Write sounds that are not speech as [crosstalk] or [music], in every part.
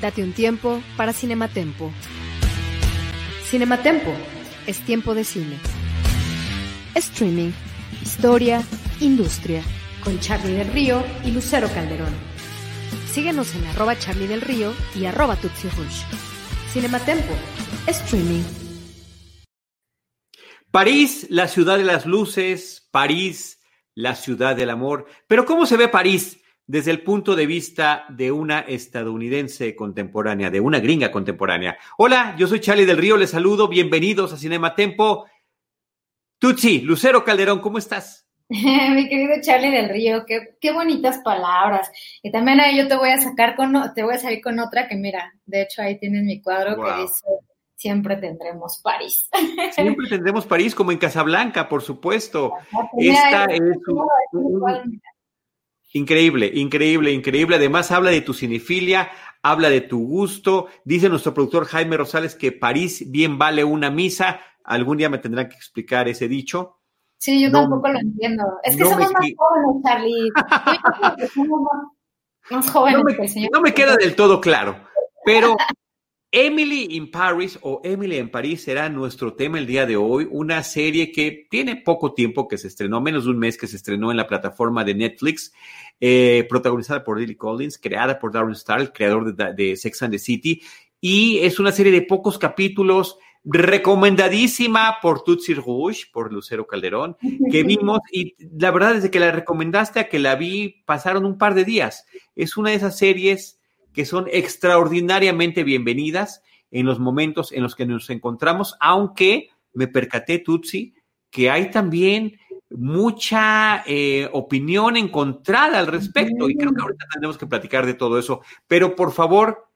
Date un tiempo para Cinematempo. Cinematempo es tiempo de cine. Streaming, historia, industria. Con Charlie del Río y Lucero Calderón. Síguenos en arroba Charlie del Río y arroba Tutsi Rush. Cinematempo, streaming. París, la ciudad de las luces, París, la ciudad del amor. Pero ¿cómo se ve París? Desde el punto de vista de una estadounidense contemporánea, de una gringa contemporánea. Hola, yo soy Charlie del Río, les saludo, bienvenidos a Cinema Tempo. Tutsi, Lucero Calderón, ¿cómo estás? [laughs] Mi querido Charlie del Río, qué, qué, bonitas palabras. Y también ahí yo te voy a sacar con, te voy a salir con otra que mira, de hecho ahí tienes mi cuadro que dice siempre tendremos París. [laughs] Siempre tendremos París, como en Casablanca, por supuesto. Esta es Increíble, increíble, increíble. Además habla de tu cinefilia, habla de tu gusto. Dice nuestro productor Jaime Rosales que París bien vale una misa. Algún día me tendrán que explicar ese dicho. Sí, yo tampoco lo entiendo. Es que [laughs] somos más jóvenes, Charlie. somos más jóvenes. No me, no me queda del todo claro, pero Emily in Paris o Emily en París será nuestro tema el día de hoy, una serie que tiene poco tiempo que se estrenó, menos de un mes que se estrenó en la plataforma de Netflix, eh, protagonizada por Lily Collins, creada por Darren Star, el creador de, Sex and the City, y es una serie de pocos capítulos, recomendadísima por Tutsi Rouge, por Lucero Calderón, [laughs] que vimos, y la verdad desde que la recomendaste a que la vi pasaron un par de días. Es una de esas series que son extraordinariamente bienvenidas en los momentos en los que nos encontramos, aunque me percaté, Tutsi, que hay también mucha eh, opinión encontrada al respecto y creo que ahorita tendremos que platicar de todo eso. Pero por favor,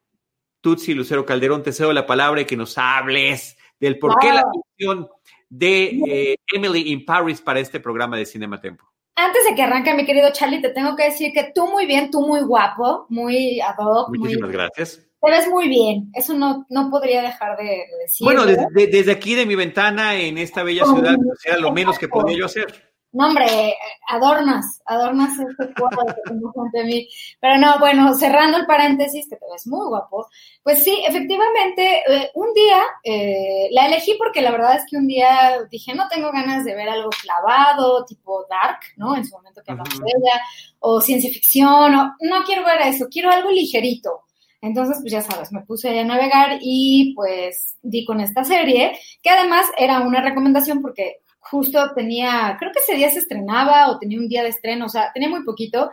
Tutsi Lucero Calderón, te cedo la palabra y que nos hables del por qué la visión de eh, Emily in Paris para este programa de Cinema Tempo. Antes de que arranque, mi querido Charlie, te tengo que decir que tú muy bien, tú muy guapo, muy ad hoc. Muchísimas gracias. Te ves muy bien, eso no, no podría dejar de, decir. Bueno, desde, aquí de mi ventana en esta bella ciudad, sea lo menos que podía yo hacer. No, hombre, adornas, adornas este cuadro que tengo frente a mí. Pero no, bueno, cerrando el paréntesis, que te ves muy guapo, pues sí, efectivamente, eh, un día eh, la elegí porque la verdad es que un día dije, no tengo ganas de ver algo clavado, tipo dark, ¿no? En su momento que hablamos de ella, o ciencia ficción, o no quiero ver eso, quiero algo ligerito. Entonces, pues ya sabes, me puse a navegar y pues di con esta serie, que además era una recomendación porque justo tenía, creo que ese día se estrenaba o tenía un día de estreno, o sea, tenía muy poquito.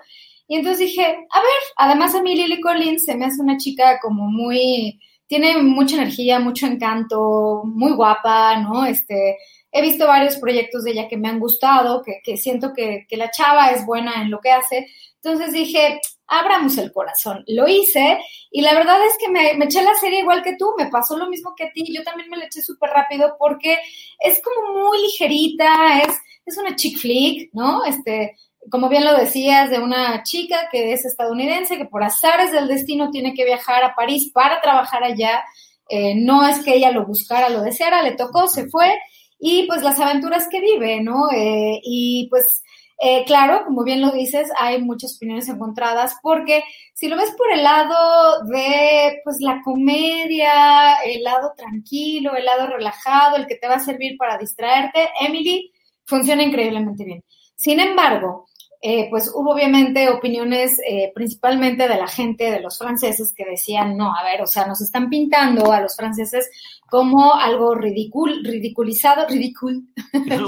Y entonces dije, a ver, además a mí Lily Collins se me hace una chica como muy, tiene mucha energía, mucho encanto, muy guapa, ¿no? Este, he visto varios proyectos de ella que me han gustado, que, siento que, la chava es buena en lo que hace. Entonces dije, abramos el corazón. Lo hice y la verdad es que me, eché la serie igual que tú, me pasó lo mismo que a ti, yo también me la eché súper rápido porque es como muy ligerita, es, es una chick flick, ¿no? Este, como bien lo decías, de una chica que es estadounidense, que por azares del destino tiene que viajar a París para trabajar allá. Eh, no es que ella lo buscara, lo deseara, le tocó, se fue y pues las aventuras que vive, ¿no? Eh, y pues eh, claro, como bien lo dices, hay muchas opiniones encontradas porque si lo ves por el lado de pues la comedia, el lado tranquilo, el lado relajado, el que te va a servir para distraerte, Emily funciona increíblemente bien. Sin embargo, eh, pues hubo obviamente opiniones eh, principalmente de la gente, de los franceses, que decían, no, a ver, o sea, nos están pintando a los franceses como algo ridicul, ridiculizado, ridicul.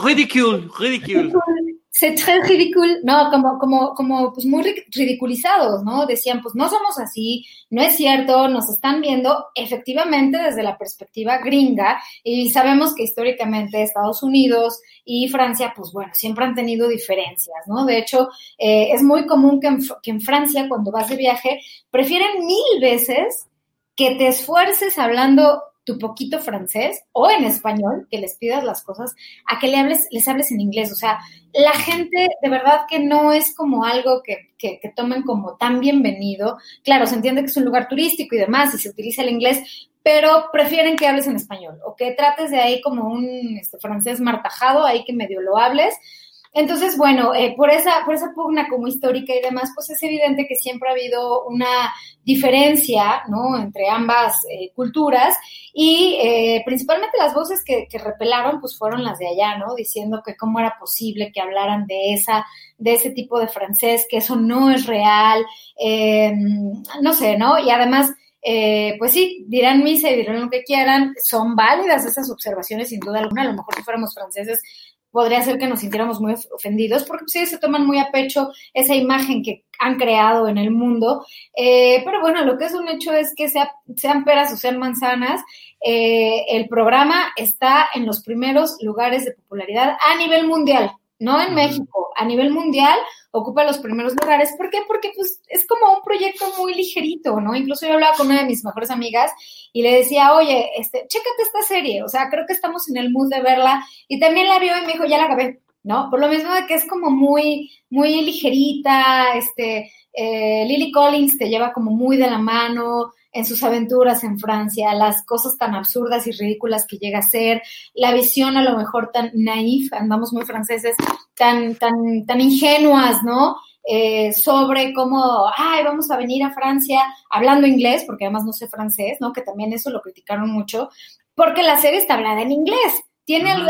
Ridicule, ridicule. [laughs] C'est très ridicule, no, como, como, como, pues muy ridiculizados, ¿no? Decían, pues no somos así, no es cierto, nos están viendo efectivamente desde la perspectiva gringa y sabemos que históricamente Estados Unidos y Francia, pues bueno, siempre han tenido diferencias, ¿no? De hecho, eh, es muy común que en, que en Francia, cuando vas de viaje, prefieren mil veces que te esfuerces hablando tu poquito francés o en español, que les pidas las cosas, a que le hables, les hables en inglés. O sea, la gente de verdad que no es como algo que, que, tomen como tan bienvenido. Claro, se entiende que es un lugar turístico y demás y se utiliza el inglés, pero prefieren que hables en español o que trates de ahí como un este, francés martajado, ahí que medio lo hables entonces, bueno, eh, por, esa, por esa pugna como histórica y demás, pues es evidente que siempre ha habido una diferencia, ¿no? Entre ambas eh, culturas y eh, principalmente las voces que, que, repelaron, pues fueron las de allá, ¿no? Diciendo que cómo era posible que hablaran de esa, de ese tipo de francés, que eso no es real, no sé, ¿no? Y además, eh, pues sí, dirán misa y dirán lo que quieran, son válidas esas observaciones sin duda alguna, a lo mejor si fuéramos franceses podría ser que nos sintiéramos muy ofendidos, porque sí se toman muy a pecho esa imagen que han creado en el mundo. Eh, pero bueno, lo que es un hecho es que sea, sean peras o sean manzanas, eh, el programa está en los primeros lugares de popularidad a nivel mundial no en México, a nivel mundial ocupa los primeros lugares. ¿Por qué? Porque pues es como un proyecto muy ligerito, ¿no? Incluso yo hablaba con una de mis mejores amigas y le decía, oye, este, chécate esta serie, o sea, creo que estamos en el mood de verla. Y también la vio y me dijo, ya la acabé, ¿no? Por lo mismo de que es como muy, muy ligerita, este, eh, Lily Collins te lleva como muy de la mano, en sus aventuras en Francia, las cosas tan absurdas y ridículas que llega a ser, la visión a lo mejor tan naif, andamos muy franceses, tan, tan, tan ingenuas, ¿no? Eh, sobre cómo, ay, vamos a venir a Francia hablando inglés, porque además no sé francés, ¿no? Que también eso lo criticaron mucho, porque la serie está hablada en inglés. Tiene ahí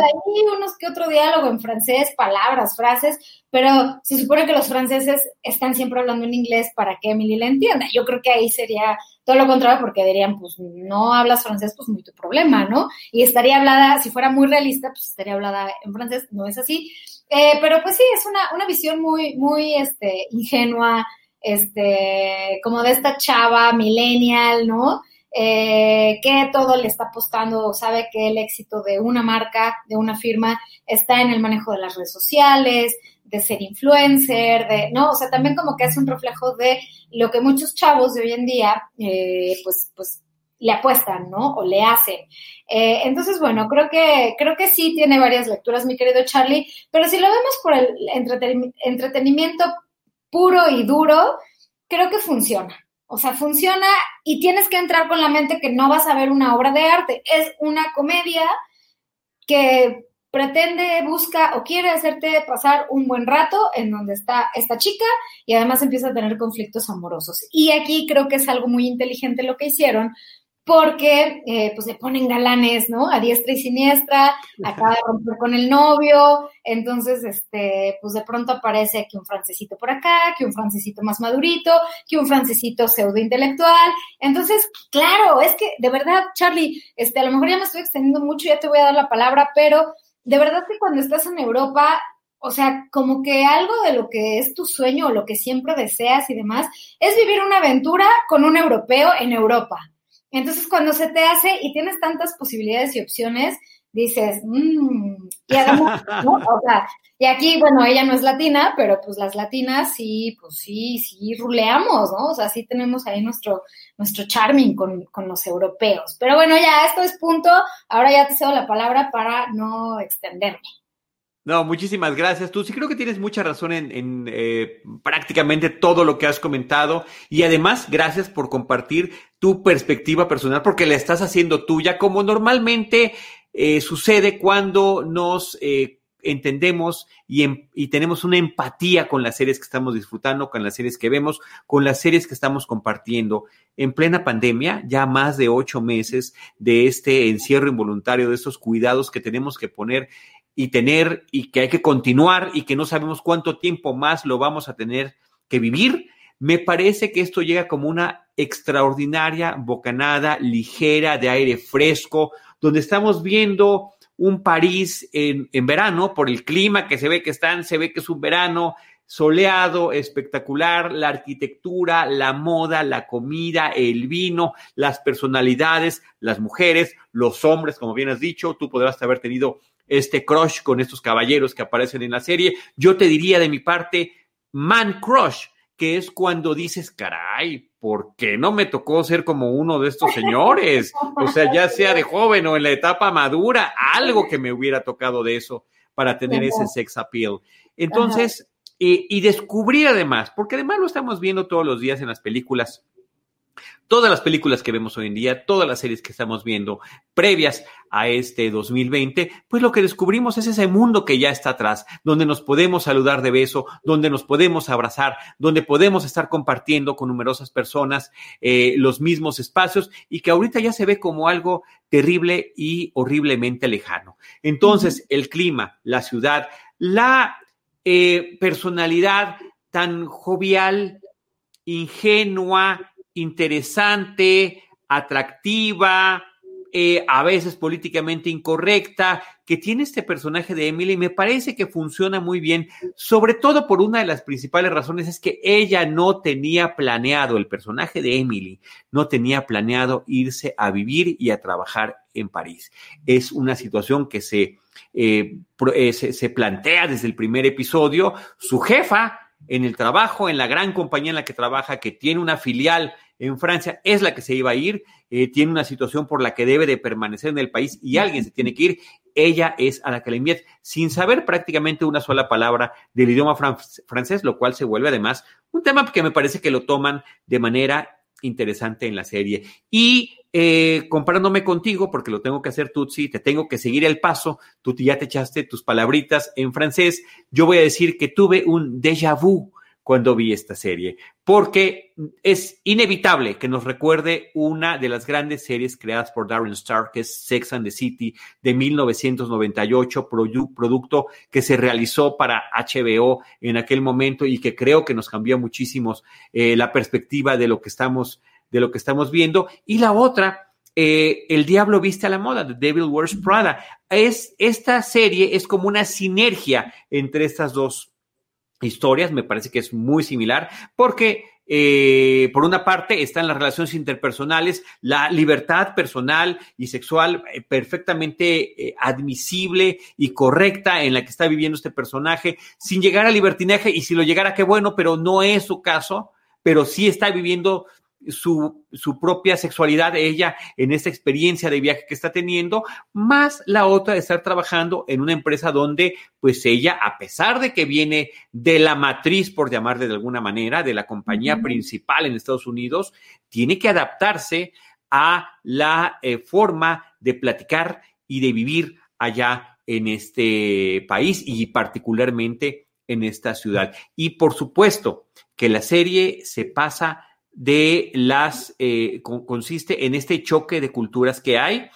unos que otro diálogo en francés, palabras, frases, pero se supone que los franceses están siempre hablando en inglés para que Emily la entienda. Yo creo que ahí sería todo lo contrario porque dirían, pues no hablas francés, pues muy tu problema, ¿no? Y estaría hablada, si fuera muy realista, pues estaría hablada en francés, no es así. Eh, pero pues sí, es una, una visión muy, muy este, ingenua, este, como de esta chava millennial, ¿no? Eh, que todo le está apostando, sabe que el éxito de una marca, de una firma, está en el manejo de las redes sociales, de ser influencer, de, ¿no? O sea, también como que es un reflejo de lo que muchos chavos de hoy en día, eh, pues, pues, le apuestan, ¿no? O le hacen. Eh, entonces, bueno, creo que, creo que sí tiene varias lecturas, mi querido Charlie, pero si lo vemos por el entretenimiento puro y duro, creo que funciona. O sea, funciona y tienes que entrar con la mente que no vas a ver una obra de arte. Es una comedia que pretende, busca o quiere hacerte pasar un buen rato en donde está esta chica y además empieza a tener conflictos amorosos. Y aquí creo que es algo muy inteligente lo que hicieron porque eh, pues le ponen galanes, ¿no? A diestra y siniestra, acaba de romper con el novio, entonces, este, pues de pronto aparece que un francesito por acá, que un francesito más madurito, que un francesito pseudo intelectual, entonces, claro, es que de verdad, Charlie, este, a lo mejor ya me estoy extendiendo mucho, ya te voy a dar la palabra, pero de verdad que cuando estás en Europa, o sea, como que algo de lo que es tu sueño o lo que siempre deseas y demás, es vivir una aventura con un europeo en Europa. Entonces, cuando se te hace y tienes tantas posibilidades y opciones, dices, mmm, y además, ¿no? [laughs] O sea, y aquí, bueno, ella no es latina, pero pues las latinas sí, pues sí, sí ruleamos, ¿no? O sea, sí tenemos ahí nuestro, nuestro charming con, con los europeos. Pero bueno, ya, esto es punto. Ahora ya te cedo la palabra para no extenderme. No, muchísimas gracias. Tú sí creo que tienes mucha razón en, eh, prácticamente todo lo que has comentado y además gracias por compartir tu perspectiva personal porque la estás haciendo tuya como normalmente eh, sucede cuando nos eh, entendemos y, em, y, tenemos una empatía con las series que estamos disfrutando, con las series que vemos, con las series que estamos compartiendo. En plena pandemia, ya más de ocho meses de este encierro involuntario, de estos cuidados que tenemos que poner y tener y que hay que continuar y que no sabemos cuánto tiempo más lo vamos a tener que vivir, me parece que esto llega como una extraordinaria bocanada ligera de aire fresco, donde estamos viendo un París en, en, verano por el clima que se ve que están, se ve que es un verano soleado, espectacular, la arquitectura, la moda, la comida, el vino, las personalidades, las mujeres, los hombres, como bien has dicho, tú podrás haber tenido este crush con estos caballeros que aparecen en la serie. Yo te diría de mi parte, man crush, que es cuando dices, caray, ¿por qué no me tocó ser como uno de estos señores? O sea, ya sea de joven o en la etapa madura, algo que me hubiera tocado de eso para tener ese sex appeal. Entonces, y, y descubrir además, porque además lo estamos viendo todos los días en las películas, Todas las películas que vemos hoy en día, todas las series que estamos viendo previas a este 2020, pues lo que descubrimos es ese mundo que ya está atrás, donde nos podemos saludar de beso, donde nos podemos abrazar, donde podemos estar compartiendo con numerosas personas eh, los mismos espacios y que ahorita ya se ve como algo terrible y horriblemente lejano. Entonces, el clima, la ciudad, la eh, personalidad tan jovial, ingenua, interesante, atractiva, eh, a veces políticamente incorrecta, que tiene este personaje de Emily, me parece que funciona muy bien, sobre todo por una de las principales razones es que ella no tenía planeado, el personaje de Emily no tenía planeado irse a vivir y a trabajar en París. Es una situación que se, eh, eh, se, se plantea desde el primer episodio. Su jefa, en el trabajo, en la gran compañía en la que trabaja, que tiene una filial en Francia, es la que se iba a ir, eh, tiene una situación por la que debe de permanecer en el país y alguien se tiene que ir, ella es a la que le envía, sin saber prácticamente una sola palabra del idioma francés, lo cual se vuelve además un tema que me parece que lo toman de manera interesante en la serie. Y eh, comparándome contigo, porque lo tengo que hacer Tutsi, te tengo que seguir el paso, tú ya te echaste tus palabritas en francés, yo voy a decir que tuve un déjà vu cuando vi esta serie, porque es inevitable que nos recuerde una de las grandes series creadas por Darren Star, que es Sex and the City de 1998, producto que se realizó para HBO en aquel momento y que creo que nos cambió muchísimo eh, la perspectiva de lo que estamos de lo que estamos viendo. Y la otra, eh, El Diablo Viste a la Moda, The Devil Wears Prada. Es, esta serie es como una sinergia entre estas dos historias, me parece que es muy similar, porque eh, por una parte están las relaciones interpersonales, la libertad personal y sexual eh, perfectamente admisible y correcta en la que está viviendo este personaje, sin llegar a libertinaje, y si lo llegara, qué bueno, pero no es su caso, pero sí está viviendo su, su, propia sexualidad, ella en esta experiencia de viaje que está teniendo, más la otra de estar trabajando en una empresa donde, pues ella, a pesar de que viene de la matriz, por llamarle de alguna manera, de la compañía principal en Estados Unidos, tiene que adaptarse a la eh, forma de platicar y de vivir allá en este país y particularmente en esta ciudad. Y por supuesto que la serie se pasa de las, eh, consiste en este choque de culturas que hay.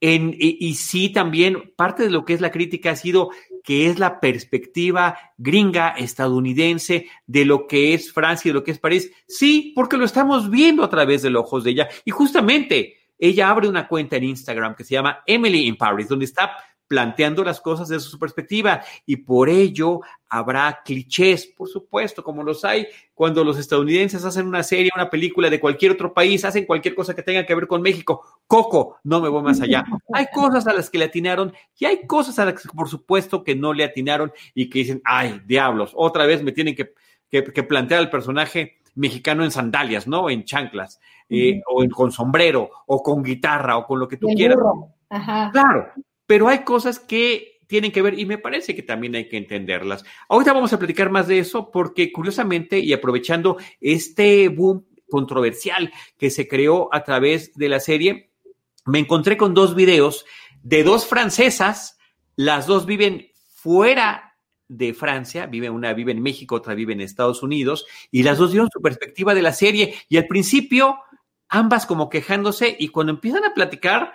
En, y, sí, también parte de lo que es la crítica ha sido que es la perspectiva gringa estadounidense de lo que es Francia y de lo que es París. Sí, porque lo estamos viendo a través de los ojos de ella. Y justamente ella abre una cuenta en Instagram que se llama Emily in Paris, donde está planteando las cosas desde su perspectiva y por ello habrá clichés, por supuesto, como los hay cuando los estadounidenses hacen una serie, una película de cualquier otro país, hacen cualquier cosa que tenga que ver con México. Coco, no me voy más allá. [laughs] Hay cosas a las que le atinaron y hay cosas a las que por supuesto que no le atinaron y que dicen, ay, diablos, otra vez me tienen que, plantear al personaje mexicano en sandalias, ¿no? En chanclas, eh, o en, con sombrero, o con guitarra, o con lo que tú quieras. Claro, pero hay cosas que tienen que ver y me parece que también hay que entenderlas. Ahorita vamos a platicar más de eso porque curiosamente y aprovechando este boom controversial que se creó a través de la serie, me encontré con dos videos de dos francesas, las dos viven fuera de Francia, vive una vive en México, otra vive en Estados Unidos, y las dos dieron su perspectiva de la serie, y al principio ambas como quejándose, y cuando empiezan a platicar,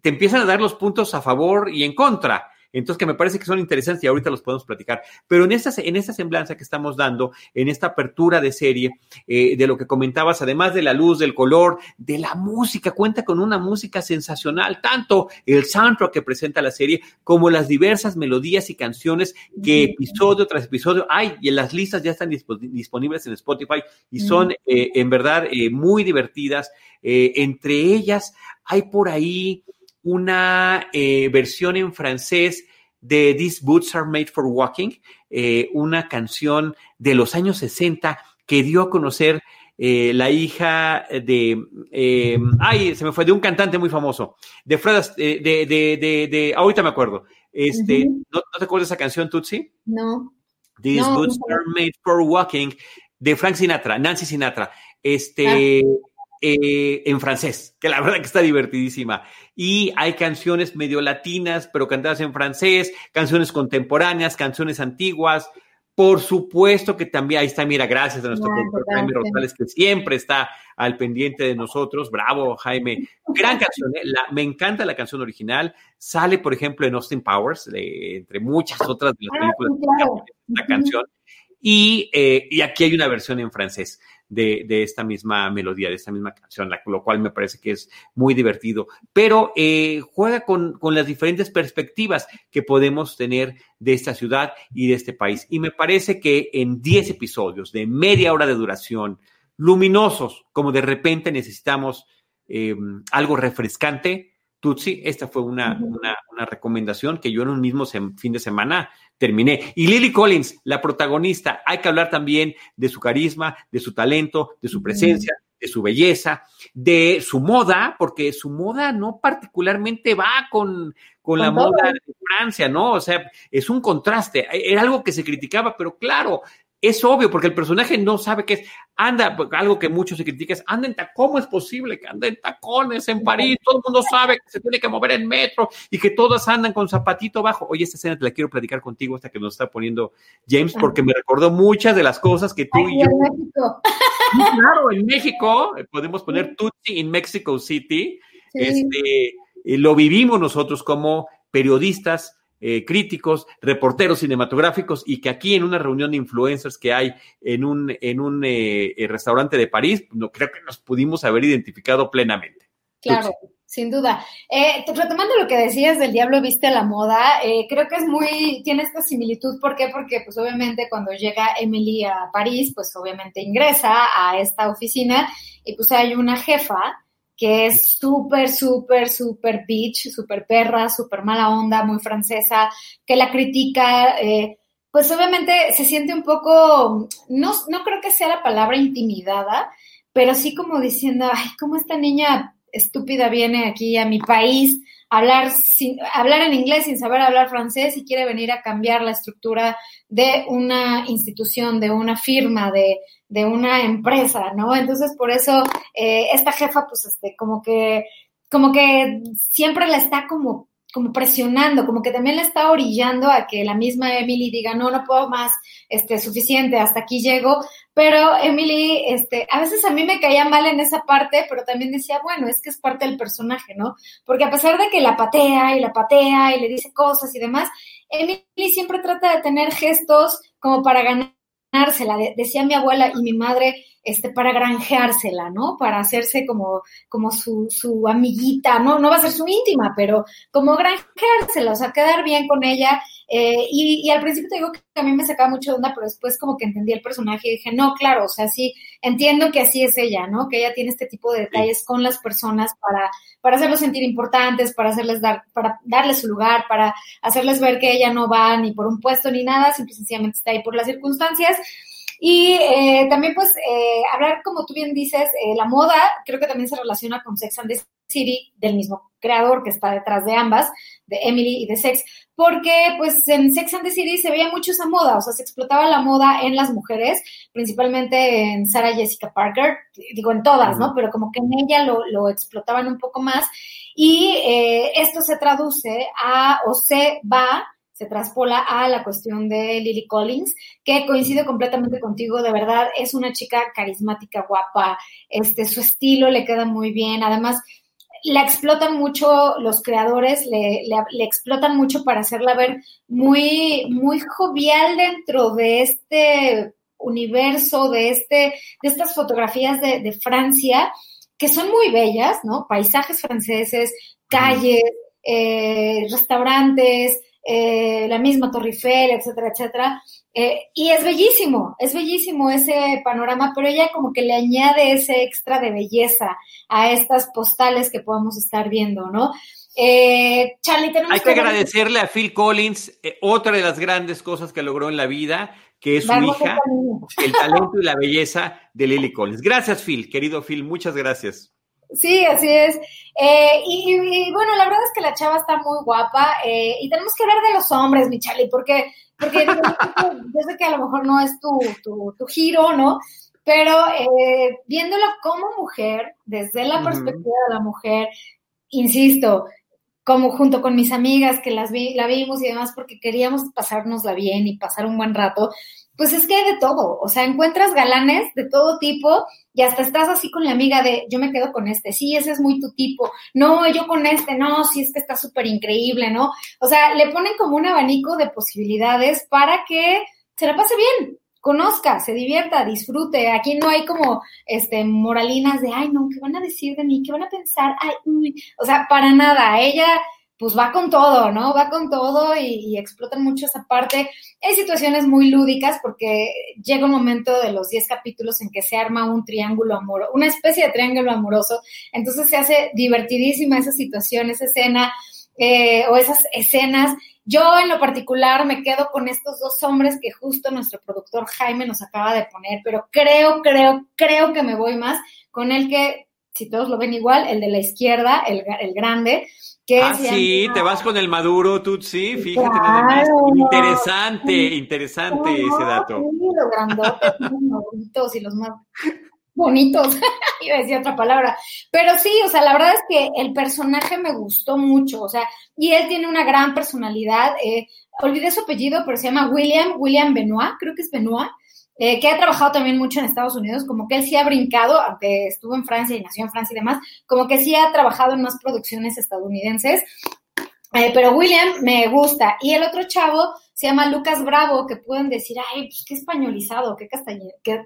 te empiezan a dar los puntos a favor y en contra. entonces que me parece que son interesantes y ahorita los podemos platicar. Pero en esta, en esta semblanza que estamos dando, en esta apertura de serie, eh, de lo que comentabas, además de la luz, del color, de la música, cuenta con una música sensacional, tanto el soundtrack que presenta la serie como las diversas melodías y canciones que episodio tras episodio hay y en las listas ya están disponibles en Spotify y son eh, en verdad eh, muy divertidas. entre ellas hay por ahí una eh, versión en francés de These Boots Are Made for Walking, eh, una canción de los años 60 que dio a conocer eh, la hija de, ay, se me fue, de un cantante muy famoso, de Fred, de, de, de, ahorita me acuerdo. Este, ¿no, te acuerdas de esa canción, Tutsi? No. These Boots Are Made for Walking, de Frank Sinatra, Nancy Sinatra. Este, ah. Eh, en francés, que la verdad que está divertidísima. Y hay canciones medio latinas, pero cantadas en francés, canciones contemporáneas, canciones antiguas. Por supuesto que también, ahí está, mira, gracias a nuestro Jaime Rosales, que siempre está al pendiente de nosotros. Bravo, Jaime. Gran canción, ¿eh? me encanta la canción original. Sale, por ejemplo, en Austin Powers, entre muchas otras de las ah, películas la canción. Y, eh, y aquí hay una versión en francés de, esta misma melodía, de esta misma canción, lo cual me parece que es muy divertido. Pero eh, juega con, las diferentes perspectivas que podemos tener de esta ciudad y de este país. Y me parece que en 10 episodios de media hora de duración, luminosos, como de repente necesitamos eh, algo refrescante, Tutsi, esta fue una, una, recomendación que yo en un mismo fin de semana terminé. Y Lily Collins, la protagonista, hay que hablar también de su carisma, de su talento, de su presencia, de su belleza, de su moda, porque su moda no particularmente va con, con, la moda de Francia, ¿no? O sea, es un contraste. Era algo que se criticaba, pero claro, es obvio, porque el personaje no sabe qué es. Anda, algo que muchos se critican es, anda en ¿cómo es posible que ande en tacones en París? Todo el mundo sabe que se tiene que mover en metro y que todas andan con zapatito bajo. Oye, esta escena te la quiero platicar contigo hasta que nos está poniendo James, porque me recordó muchas de las cosas que tú y yo. En México. Claro, en México, eh, podemos poner Tutsi en Mexico City. Este, eh, lo vivimos nosotros como periodistas, eh, críticos, reporteros cinematográficos y que aquí en una reunión de influencers que hay en un, en un eh, eh, restaurante de París, no creo que nos pudimos haber identificado plenamente. Claro. Sin duda. retomando lo que decías del Diablo Viste a la Moda, creo que es muy, tiene esta similitud. ¿Por qué? Porque pues obviamente cuando llega Emily a París, pues obviamente ingresa a esta oficina y pues hay una jefa que es súper, súper, súper bitch, súper perra, súper mala onda, muy francesa, que la critica, eh, pues obviamente se siente un poco, no, no creo que sea la palabra intimidada, pero sí como diciendo, ay, ¿cómo esta niña estúpida viene aquí a mi país hablar, sin, hablar en inglés sin saber hablar francés y quiere venir a cambiar la estructura de una institución, de una firma, de, de una empresa, ¿no? Entonces, por eso, eh, esta jefa, pues, este, como que, como que siempre la está como como presionando, como que también la está orillando a que la misma Emily diga, no, no puedo más, este, suficiente, hasta aquí llego. Pero Emily, este, a veces a mí me caía mal en esa parte, pero también decía, bueno, es que es parte del personaje, ¿no? Porque a pesar de que la patea y la patea y le dice cosas y demás, Emily siempre trata de tener gestos como para ganar decía mi abuela y mi madre, este, para granjeársela, ¿no? Para hacerse como, como su, su amiguita, ¿no? No va a ser su íntima, pero como granjeársela, o sea, quedar bien con ella. Eh, y, y, al principio te digo que a mí me sacaba mucho de onda, pero después como que entendí el personaje y dije, no, claro, o sea, sí, entiendo que así es ella, ¿no? Que ella tiene este tipo de detalles con las personas para, para hacerlos sentir importantes, para hacerles dar, para darles su lugar, para hacerles ver que ella no va ni por un puesto ni nada, simplemente sencillamente está ahí por las circunstancias. Y eh, también, pues, eh, hablar, como tú bien dices, eh, la moda, creo que también se relaciona con Sex and the City, del mismo creador que está detrás de ambas, de Emily y de Sex, porque, pues, en Sex and the City se veía mucho esa moda, o sea, se explotaba la moda en las mujeres, principalmente en Sarah Jessica Parker, digo, en todas, ¿no? Pero como que en ella lo, lo explotaban un poco más. Y esto se traduce a, o se va se traspola a la cuestión de Lily Collins, que coincide completamente contigo, de verdad, es una chica carismática, guapa, este, su estilo le queda muy bien, además, la explotan mucho los creadores, le, le, explotan mucho para hacerla ver muy, muy jovial dentro de este universo, de, este, de estas fotografías de, de Francia, que son muy bellas, ¿no? Paisajes franceses, calles, eh, restaurantes, eh, la misma Torre Eiffel, etcétera, etcétera. Eh, y es bellísimo, es bellísimo ese panorama, pero ella como que le añade ese extra de belleza a estas postales que podemos estar viendo, ¿no? Eh, Charlie, tenemos Hay que, agradecerle a Phil Collins otra de las grandes cosas que logró en la vida, que es su hija, el talento y la belleza de Lily Collins. Gracias, Phil, querido Phil, muchas gracias. Sí, así es. Eh, y, bueno, la verdad es que la chava está muy guapa eh, y tenemos que hablar de los hombres, mi Charlie, porque, porque yo sé que a lo mejor no es tu, tu, tu giro, ¿no? Pero eh, viéndolo como mujer, desde la perspectiva de la mujer, insisto, como junto con mis amigas que las vi, la vimos y demás porque queríamos pasárnosla bien y pasar un buen rato, pues es que hay de todo, o sea, encuentras galanes de todo tipo y hasta estás así con la amiga de yo me quedo con este, sí, ese es muy tu tipo, no, yo con este, no, sí, es que está súper increíble, ¿no? O sea, le ponen como un abanico de posibilidades para que se la pase bien, conozca, se divierta, disfrute. Aquí no hay como este moralinas de, ay, no, ¿qué van a decir de mí? ¿Qué van a pensar? Ay, uy. O sea, para nada. Ella pues va con todo, ¿no? Va con todo y, explotan mucho esa parte. Hay situaciones muy lúdicas porque llega un momento de los 10 capítulos en que se arma un triángulo amoroso, una especie de triángulo amoroso. Entonces se hace divertidísima esa situación, esa escena eh, o esas escenas. Yo en lo particular me quedo con estos dos hombres que justo nuestro productor Jaime nos acaba de poner, pero creo, creo, creo que me voy más con el que, si todos lo ven igual, el de la izquierda, el, el grande ah, sí, te vas con el Maduro, tú sí, fíjate nada más. Interesante, interesante ese dato. Sí, los grandotes, los y los más bonitos, [laughs] iba a decir otra palabra, pero sí, o sea, la verdad es que el personaje me gustó mucho, o sea, y él tiene una gran personalidad, eh, olvidé su apellido, pero se llama William, William Benoit, creo que es Benoit, eh, que ha trabajado también mucho en Estados Unidos, como que él sí ha brincado, aunque estuvo en Francia y nació en Francia y demás, como que sí ha trabajado en más producciones estadounidenses. Eh, pero William me gusta. Y el otro chavo se llama Lucas Bravo, que pueden decir, ay, pues qué españolizado, qué,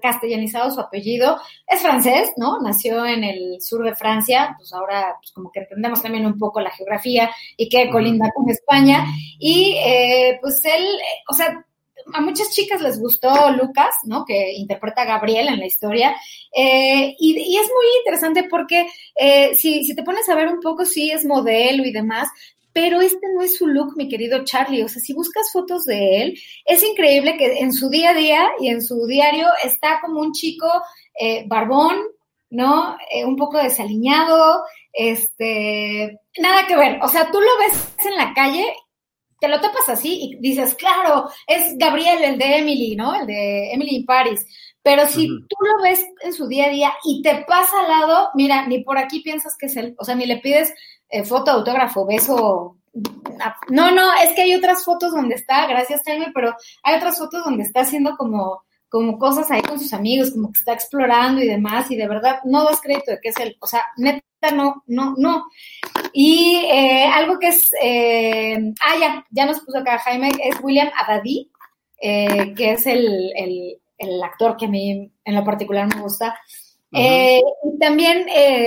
castellanizado su apellido. Es francés, ¿no? Nació en el sur de Francia, pues ahora pues como que entendemos también un poco la geografía y que colinda con España. Y eh, pues él, o sea, a muchas chicas les gustó Lucas, ¿no? Que interpreta a Gabriel en la historia. Eh, y, es muy interesante porque eh, si, si te pones a ver un poco, sí es modelo y demás, pero este no es su look, mi querido Charlie. O sea, si buscas fotos de él, es increíble que en su día a día y en su diario está como un chico eh, barbón, ¿no? un poco desaliñado, este, nada que ver. O sea, tú lo ves en la calle te lo topas así y dices, claro, es Gabriel, el de Emily, ¿no? El de Emily in Paris. Pero si tú lo ves en su día a día y te pasa al lado, mira, ni por aquí piensas que es él, o sea, ni le pides eh, foto, autógrafo, beso. No, no, es que hay otras fotos donde está, gracias Jaime, pero hay otras fotos donde está haciendo como como cosas ahí con sus amigos, como que está explorando y demás, y de verdad no das crédito de que es él, o sea, neta, no, no, no. Y eh, algo que es, eh, ah, ya, ya nos puso acá Jaime, es William Abadi, eh, que es el, el, el, actor que a mí en lo particular me gusta. y también,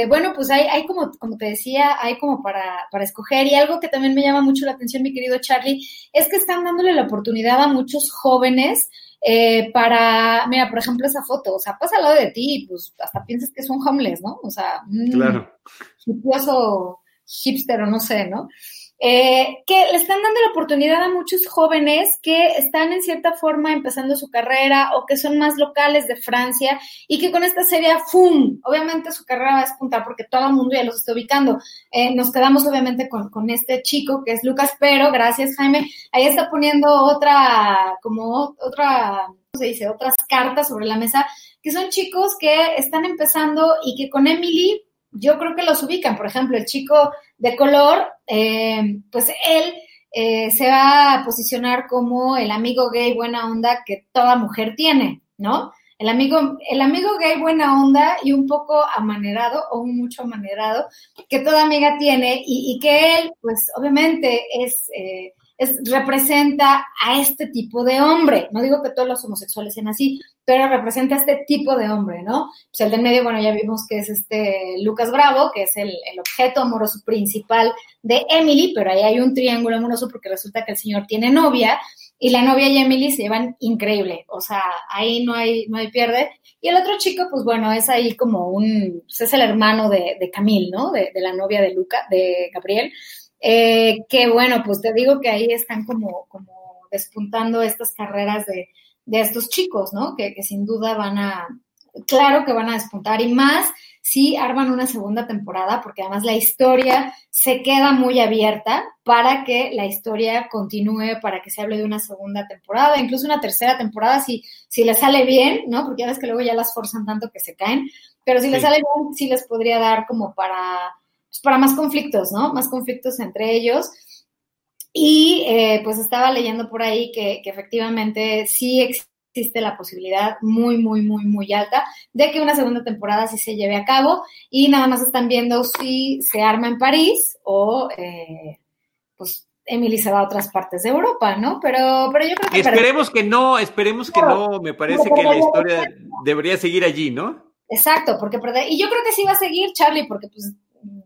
bueno, pues hay, hay como, como te decía, hay como para, para escoger. Y algo que también me llama mucho la atención, mi querido Charlie, es que están dándole la oportunidad a muchos jóvenes eh, para, mira, por ejemplo, esa foto, o sea, pasa al lado de ti y pues hasta piensas que es un homeless, ¿no? O sea, un claro. hipster o no sé, ¿no? Eh, que le están dando la oportunidad a muchos jóvenes que están en cierta forma empezando su carrera o que son más locales de Francia y que con esta serie, ¡fum! Obviamente su carrera va a despuntar porque todo el mundo ya los está ubicando. Eh, nos quedamos obviamente con, con, este chico que es Lucas, pero gracias Jaime, ahí está poniendo otra, como otra, ¿cómo se dice? Otras cartas sobre la mesa, que son chicos que están empezando y que con Emily yo creo que los ubican. Por ejemplo, el chico de color, eh, pues él eh, se va a posicionar como el amigo gay buena onda que toda mujer tiene, ¿no? el amigo, el amigo gay buena onda y un poco amanerado o mucho amanerado que toda amiga tiene y, que él, pues obviamente es, eh, es, representa a este tipo de hombre. No digo que todos los homosexuales sean así, pero representa a este tipo de hombre, ¿no? Pues el del medio, bueno, ya vimos que es este Lucas Bravo, que es el, el objeto amoroso principal de Emily, pero ahí hay un triángulo amoroso porque resulta que el señor tiene novia y la novia y Emily se llevan increíble, o sea, ahí no hay, no hay pierde. Y el otro chico, pues bueno, es ahí como un, pues es el hermano de, de Camille, ¿no? De, la novia de Luca, de Gabriel. Eh, que bueno, pues te digo que ahí están como, como despuntando estas carreras de, de estos chicos, ¿no? Que, que sin duda van a, claro que van a despuntar y más si arman una segunda temporada, porque además la historia se queda muy abierta para que la historia continúe, para que se hable de una segunda temporada, incluso una tercera temporada, si, si les sale bien, ¿no? Porque ya ves que luego ya las forzan tanto que se caen, pero si les sale bien, sí les podría dar como para, pues para más conflictos, ¿no? Más conflictos entre ellos. Y eh, pues estaba leyendo por ahí que, que efectivamente sí existe la posibilidad muy, muy, muy, muy alta de que una segunda temporada sí se lleve a cabo y nada más están viendo si se arma en París o eh, pues Emily se va a otras partes de Europa, ¿no? Pero, pero yo creo que... Esperemos que no, esperemos que no, me parece que la historia debería seguir allí, ¿no? Exacto, porque y yo creo que sí va a seguir Charlie, porque pues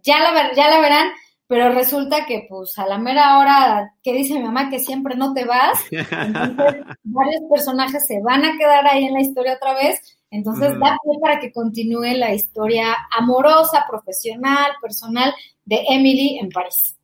ya la, ya la verán pero resulta que pues a la mera hora que dice mi mamá que siempre no te vas, [laughs] entonces varios personajes se van a quedar ahí en la historia otra vez, entonces da pie para que continúe la historia amorosa, profesional, personal de Emily en París.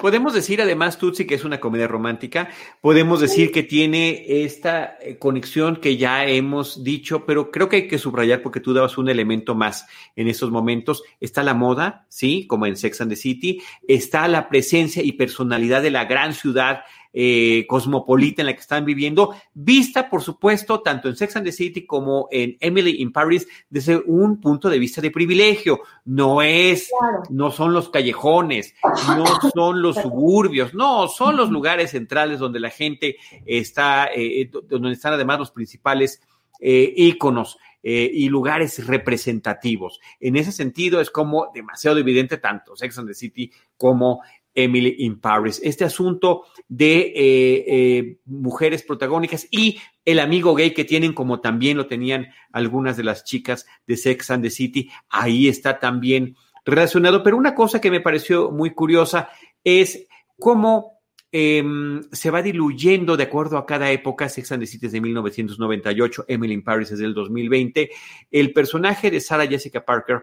Podemos decir además, Tutsi, que es una comedia romántica. Podemos decir que tiene esta eh, conexión que ya hemos dicho, pero creo que hay que subrayar porque tú dabas un elemento más en estos momentos. Está la moda, ¿sí? Como en Sex and the City. Está la presencia y personalidad de la gran ciudad eh, cosmopolita en la que están viviendo, vista, por supuesto, tanto en Sex and the City como en Emily in Paris desde un punto de vista de privilegio. No es, no son los callejones, no [laughs] son los suburbios, no, son los lugares centrales donde la gente está, eh, eh, donde están además los principales íconos. y lugares representativos. En ese sentido es como demasiado evidente tanto Sex and the City como Emily in Paris. Este asunto de eh, eh, mujeres protagónicas y el amigo gay que tienen, como también lo tenían algunas de las chicas de Sex and the City, ahí está también relacionado. Pero una cosa que me pareció muy curiosa es cómo em, se va diluyendo de acuerdo a cada época. Sex and the City es de 1998, Emily in Paris es del 2020. El personaje de Sarah Jessica Parker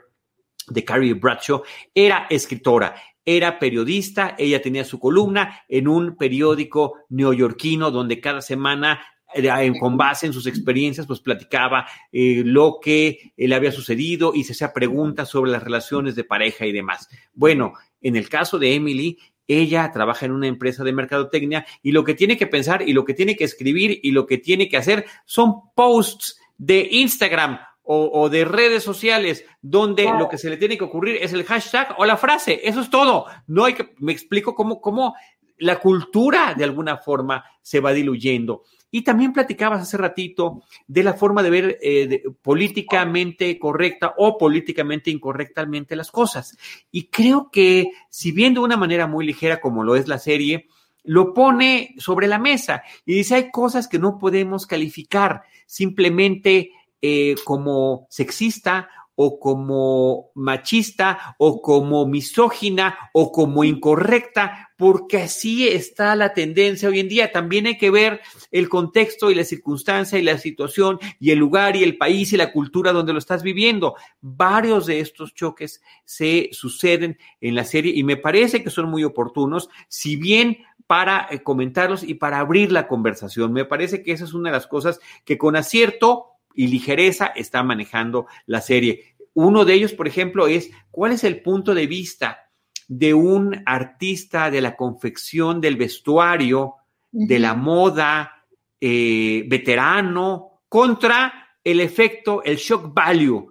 de Carrie Bradshaw, era escritora, era periodista, ella tenía su columna en un periódico neoyorquino donde cada semana eh, con base en sus experiencias, pues platicaba eh, lo que le había sucedido y se hacía preguntas sobre las relaciones de pareja y demás. Bueno, en el caso de Emily, ella trabaja en una empresa de mercadotecnia y lo que tiene que pensar y lo que tiene que escribir y lo que tiene que hacer son posts de Instagram o, de redes sociales donde lo que se le tiene que ocurrir es el hashtag o la frase. Eso es todo. No hay que, me explico cómo, cómo la cultura de alguna forma se va diluyendo. Y también platicabas hace ratito de la forma de ver eh, políticamente correcta o políticamente incorrectamente las cosas. Y creo que, si bien de una manera muy ligera como lo es la serie, lo pone sobre la mesa y dice hay cosas que no podemos calificar, simplemente eh, como sexista o como machista o como misógina o como incorrecta, porque así está la tendencia hoy en día. También hay que ver el contexto y la circunstancia y la situación y el lugar y el país y la cultura donde lo estás viviendo. Varios de estos choques se suceden en la serie y me parece que son muy oportunos, si bien para eh, comentarlos y para abrir la conversación. Me parece que esa es una de las cosas que con acierto y ligereza está manejando la serie. Uno de ellos, por ejemplo, es cuál es el punto de vista de un artista de la confección del vestuario, de la moda, eh, veterano, contra el efecto, el shock value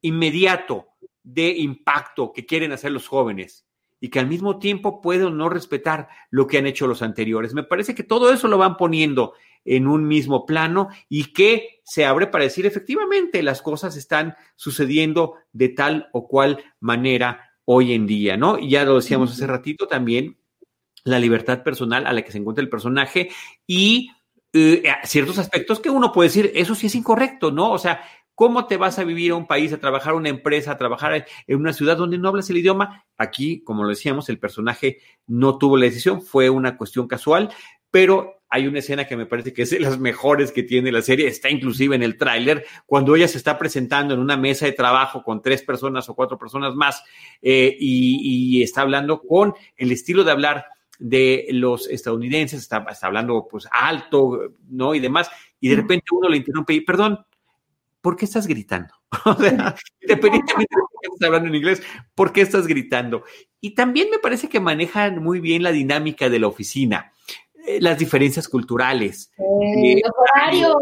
inmediato de impacto que quieren hacer los jóvenes y que al mismo tiempo pueden no respetar lo que han hecho los anteriores. Me parece que todo eso lo van poniendo en un mismo plano y que se abre para decir efectivamente las cosas están sucediendo de tal o cual manera hoy en día, ¿no? Y ya lo decíamos hace ratito también, la libertad personal a la que se encuentra el personaje y eh, ciertos aspectos que uno puede decir, eso sí es incorrecto, ¿no? O sea, ¿cómo te vas a vivir a un país, a trabajar a una empresa, a trabajar en una ciudad donde no hablas el idioma? Aquí, como lo decíamos, el personaje no tuvo la decisión, fue una cuestión casual, pero hay una escena que me parece que es de las mejores que tiene la serie, está inclusive en el tráiler, cuando ella se está presentando en una mesa de trabajo con tres personas o cuatro personas más eh, y, y, está hablando con el estilo de hablar de los estadounidenses, está, está, hablando pues alto, ¿no? Y demás, y de repente uno le interrumpe y, perdón, ¿por qué estás gritando? [laughs] o sea, independientemente de que estás hablando en inglés, ¿por qué estás gritando? Y también me parece que manejan muy bien la dinámica de la oficina las diferencias culturales. Eh, de, horarios.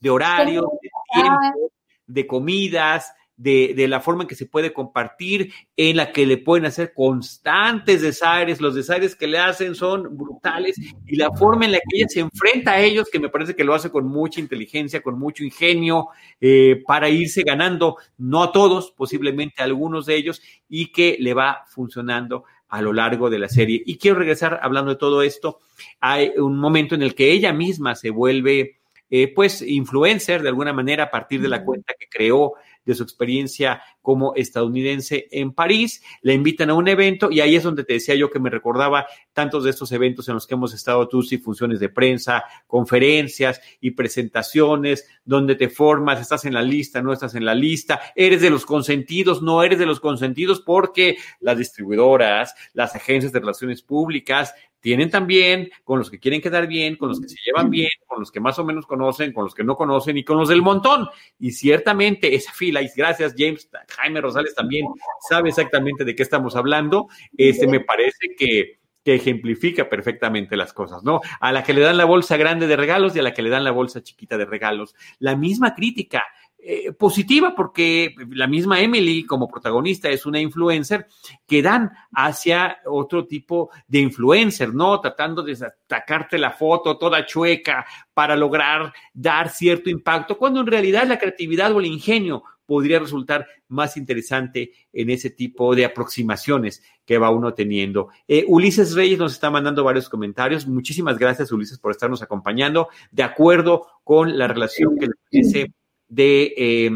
De horarios, de tiempo, de comidas, de, de, la forma en que se puede compartir, en la que le pueden hacer constantes desaires. Los desaires que le hacen son brutales y la forma en la que ella se enfrenta a ellos, que me parece que lo hace con mucha inteligencia, con mucho ingenio, eh, para irse ganando, no a todos, posiblemente a algunos de ellos, y que le va funcionando a lo largo de la serie. Y quiero regresar hablando de todo esto. Hay un momento en el que ella misma se vuelve, eh, pues, influencer de alguna manera a partir de la cuenta que creó de su experiencia como estadounidense en París, le invitan a un evento y ahí es donde te decía yo que me recordaba tantos de estos eventos en los que hemos estado tú, sí, funciones de prensa, conferencias y presentaciones, donde te formas, estás en la lista, no estás en la lista, eres de los consentidos, no eres de los consentidos porque las distribuidoras, las agencias de relaciones públicas tienen también con los que quieren quedar bien, con los que se llevan bien, con los que más o menos conocen, con los que no conocen y con los del montón. Y ciertamente esa fila, y gracias James, Jaime Rosales también sabe exactamente de qué estamos hablando, este me parece que, que ejemplifica perfectamente las cosas, ¿no? A la que le dan la bolsa grande de regalos y a la que le dan la bolsa chiquita de regalos. La misma crítica eh, positiva porque la misma Emily como protagonista es una influencer que dan hacia otro tipo de influencer, ¿no? Tratando de sacarte la foto toda chueca para lograr dar cierto impacto, cuando en realidad la creatividad o el ingenio podría resultar más interesante en ese tipo de aproximaciones que va uno teniendo. Eh, Ulises Reyes nos está mandando varios comentarios. Muchísimas gracias, Ulises, por estarnos acompañando. De acuerdo con la relación que le dice de, eh,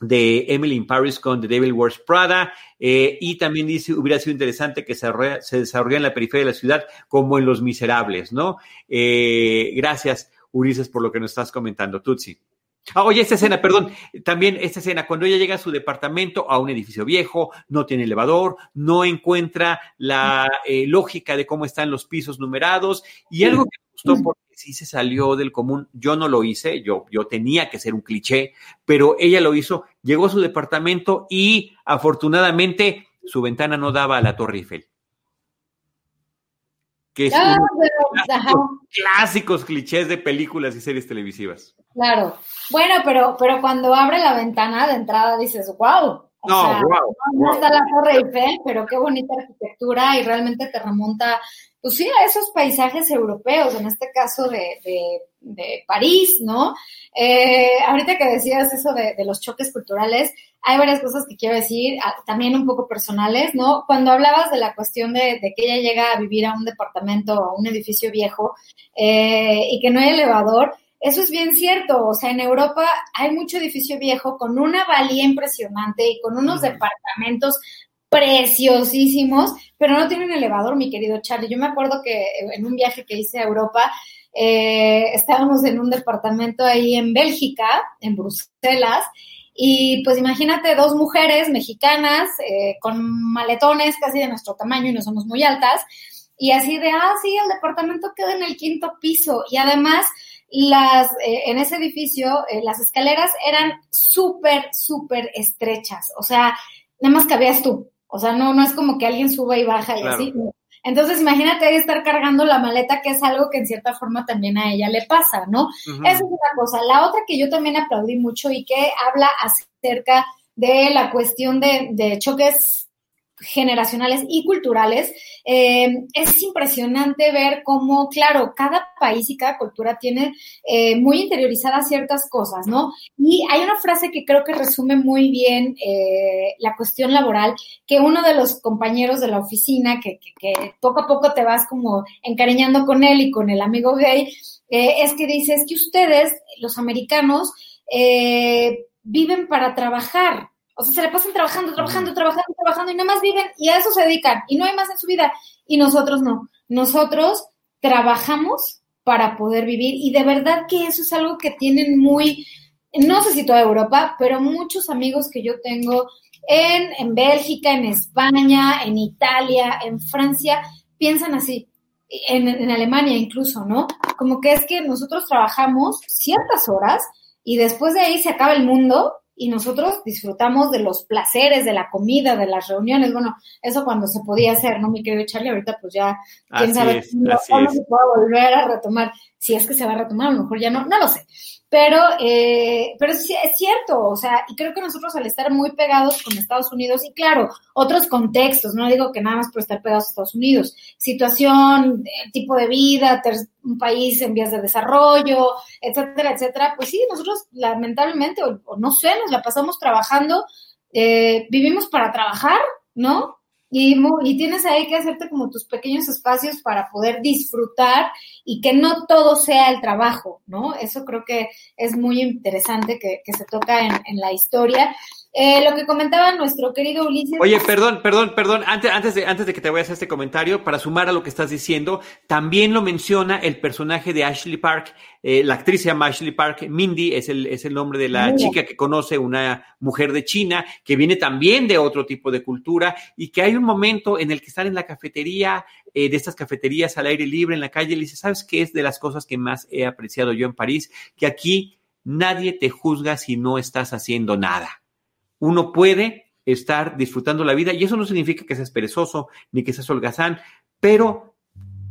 de Emily in Paris con The Devil Wears Prada. Eh, y también dice, hubiera sido interesante que se, se desarrollara en la periferia de la ciudad como en Los Miserables, ¿no? Eh, gracias, Ulises, por lo que nos estás comentando. Tutsi. Ah, oye, esta escena, perdón, también esta escena, cuando ella llega a su departamento, a un edificio viejo, no tiene elevador, no encuentra la eh, lógica de cómo están los pisos numerados y algo que gustó porque sí se salió del común, yo no lo hice, yo, yo tenía que ser un cliché, pero ella lo hizo, llegó a su departamento y afortunadamente su ventana no daba a la Torre Eiffel que es Ah, uno de pero, los ajá. clásicos, clásicos clichés de películas y series televisivas. Claro. Bueno, pero, pero cuando abre la ventana de entrada dices, wow. O No, sea, wow, no wow. está la Torre Eiffel, pero qué bonita arquitectura y realmente te remonta, pues sí, a esos paisajes europeos, en este caso de, de, de París, ¿no? Eh, ahorita que decías eso de, de los choques culturales, hay varias cosas que quiero decir, ah, también un poco personales, ¿no? Cuando hablabas de la cuestión de, de que ella llega a vivir a un departamento o a un edificio viejo eh, y que no hay elevador, eso es bien cierto. O sea, en Europa hay mucho edificio viejo con una valía impresionante y con unos departamentos preciosísimos, pero no tienen elevador, mi querido Charlie. Yo me acuerdo que en un viaje que hice a Europa, eh, estábamos en un departamento ahí en Bélgica, en Bruselas, y pues imagínate dos mujeres mexicanas eh, con maletones casi de nuestro tamaño y no somos muy altas, y así de, ah, sí, el departamento queda en el quinto piso, y además las, eh, en ese edificio las escaleras eran súper, súper estrechas, o sea, nada más cabías tú, o sea, no, no es como que alguien suba y baja y Claro. así. Entonces, imagínate ahí estar cargando la maleta, que es algo que en cierta forma también a ella le pasa, ¿no? Esa es una cosa. La otra que yo también aplaudí mucho y que habla acerca de la cuestión de, de choques generacionales y culturales, eh, es impresionante ver cómo, claro, cada país y cada cultura tiene eh, muy interiorizadas ciertas cosas, ¿no? Y hay una frase que creo que resume muy bien eh, la cuestión laboral, que uno de los compañeros de la oficina, que, poco a poco te vas como encariñando con él y con el amigo gay, es que dice, es que ustedes, los americanos, viven para trabajar, o sea, se le pasan trabajando, trabajando, trabajando, trabajando y nada más viven y a eso se dedican y no hay más en su vida. Y nosotros no. Nosotros trabajamos para poder vivir y de verdad que eso es algo que tienen muy, no sé si toda Europa, pero muchos amigos que yo tengo en, en Bélgica, en España, en Italia, en Francia, piensan así. En, en Alemania incluso, ¿no? Como que es que nosotros trabajamos ciertas horas y después de ahí se acaba el mundo y nosotros disfrutamos de los placeres, de la comida, de las reuniones. Bueno, eso cuando se podía hacer, ¿no, mi querido Charlie? Ahorita pues ya, quién sabe cómo se pueda volver a retomar, si es que se va a retomar, a lo mejor ya no, no lo sé. Pero, eh, pero es, es, cierto, o sea, y creo que nosotros al estar muy pegados con Estados Unidos, y claro, otros contextos, no digo que nada más por estar pegados a Estados Unidos, situación, tipo de vida, un país en vías de desarrollo, etcétera, etcétera, pues sí, nosotros lamentablemente, o, no sé, nos la pasamos trabajando, eh, vivimos para trabajar, ¿no? Y, y, tienes ahí que hacerte como tus pequeños espacios para poder disfrutar y que no todo sea el trabajo, ¿no? Eso creo que es muy interesante que, que se toca en, en la historia. Eh, lo que comentaba nuestro querido Ulises. Oye, perdón, perdón, perdón. Antes, antes, de, antes de que te vayas a este comentario, para sumar a lo que estás diciendo, también lo menciona el personaje de Ashley Park. Eh, la actriz se llama Ashley Park. Mindy es el, es el nombre de la chica que conoce una mujer de China, que viene también de otro tipo de cultura y que hay un momento en el que están en la cafetería, eh, de estas cafeterías al aire libre en la calle, y le dice, ¿sabes qué es de las cosas que más he apreciado yo en París? Que aquí nadie te juzga si no estás haciendo nada uno puede estar disfrutando la vida y eso no significa que seas perezoso ni que seas holgazán, pero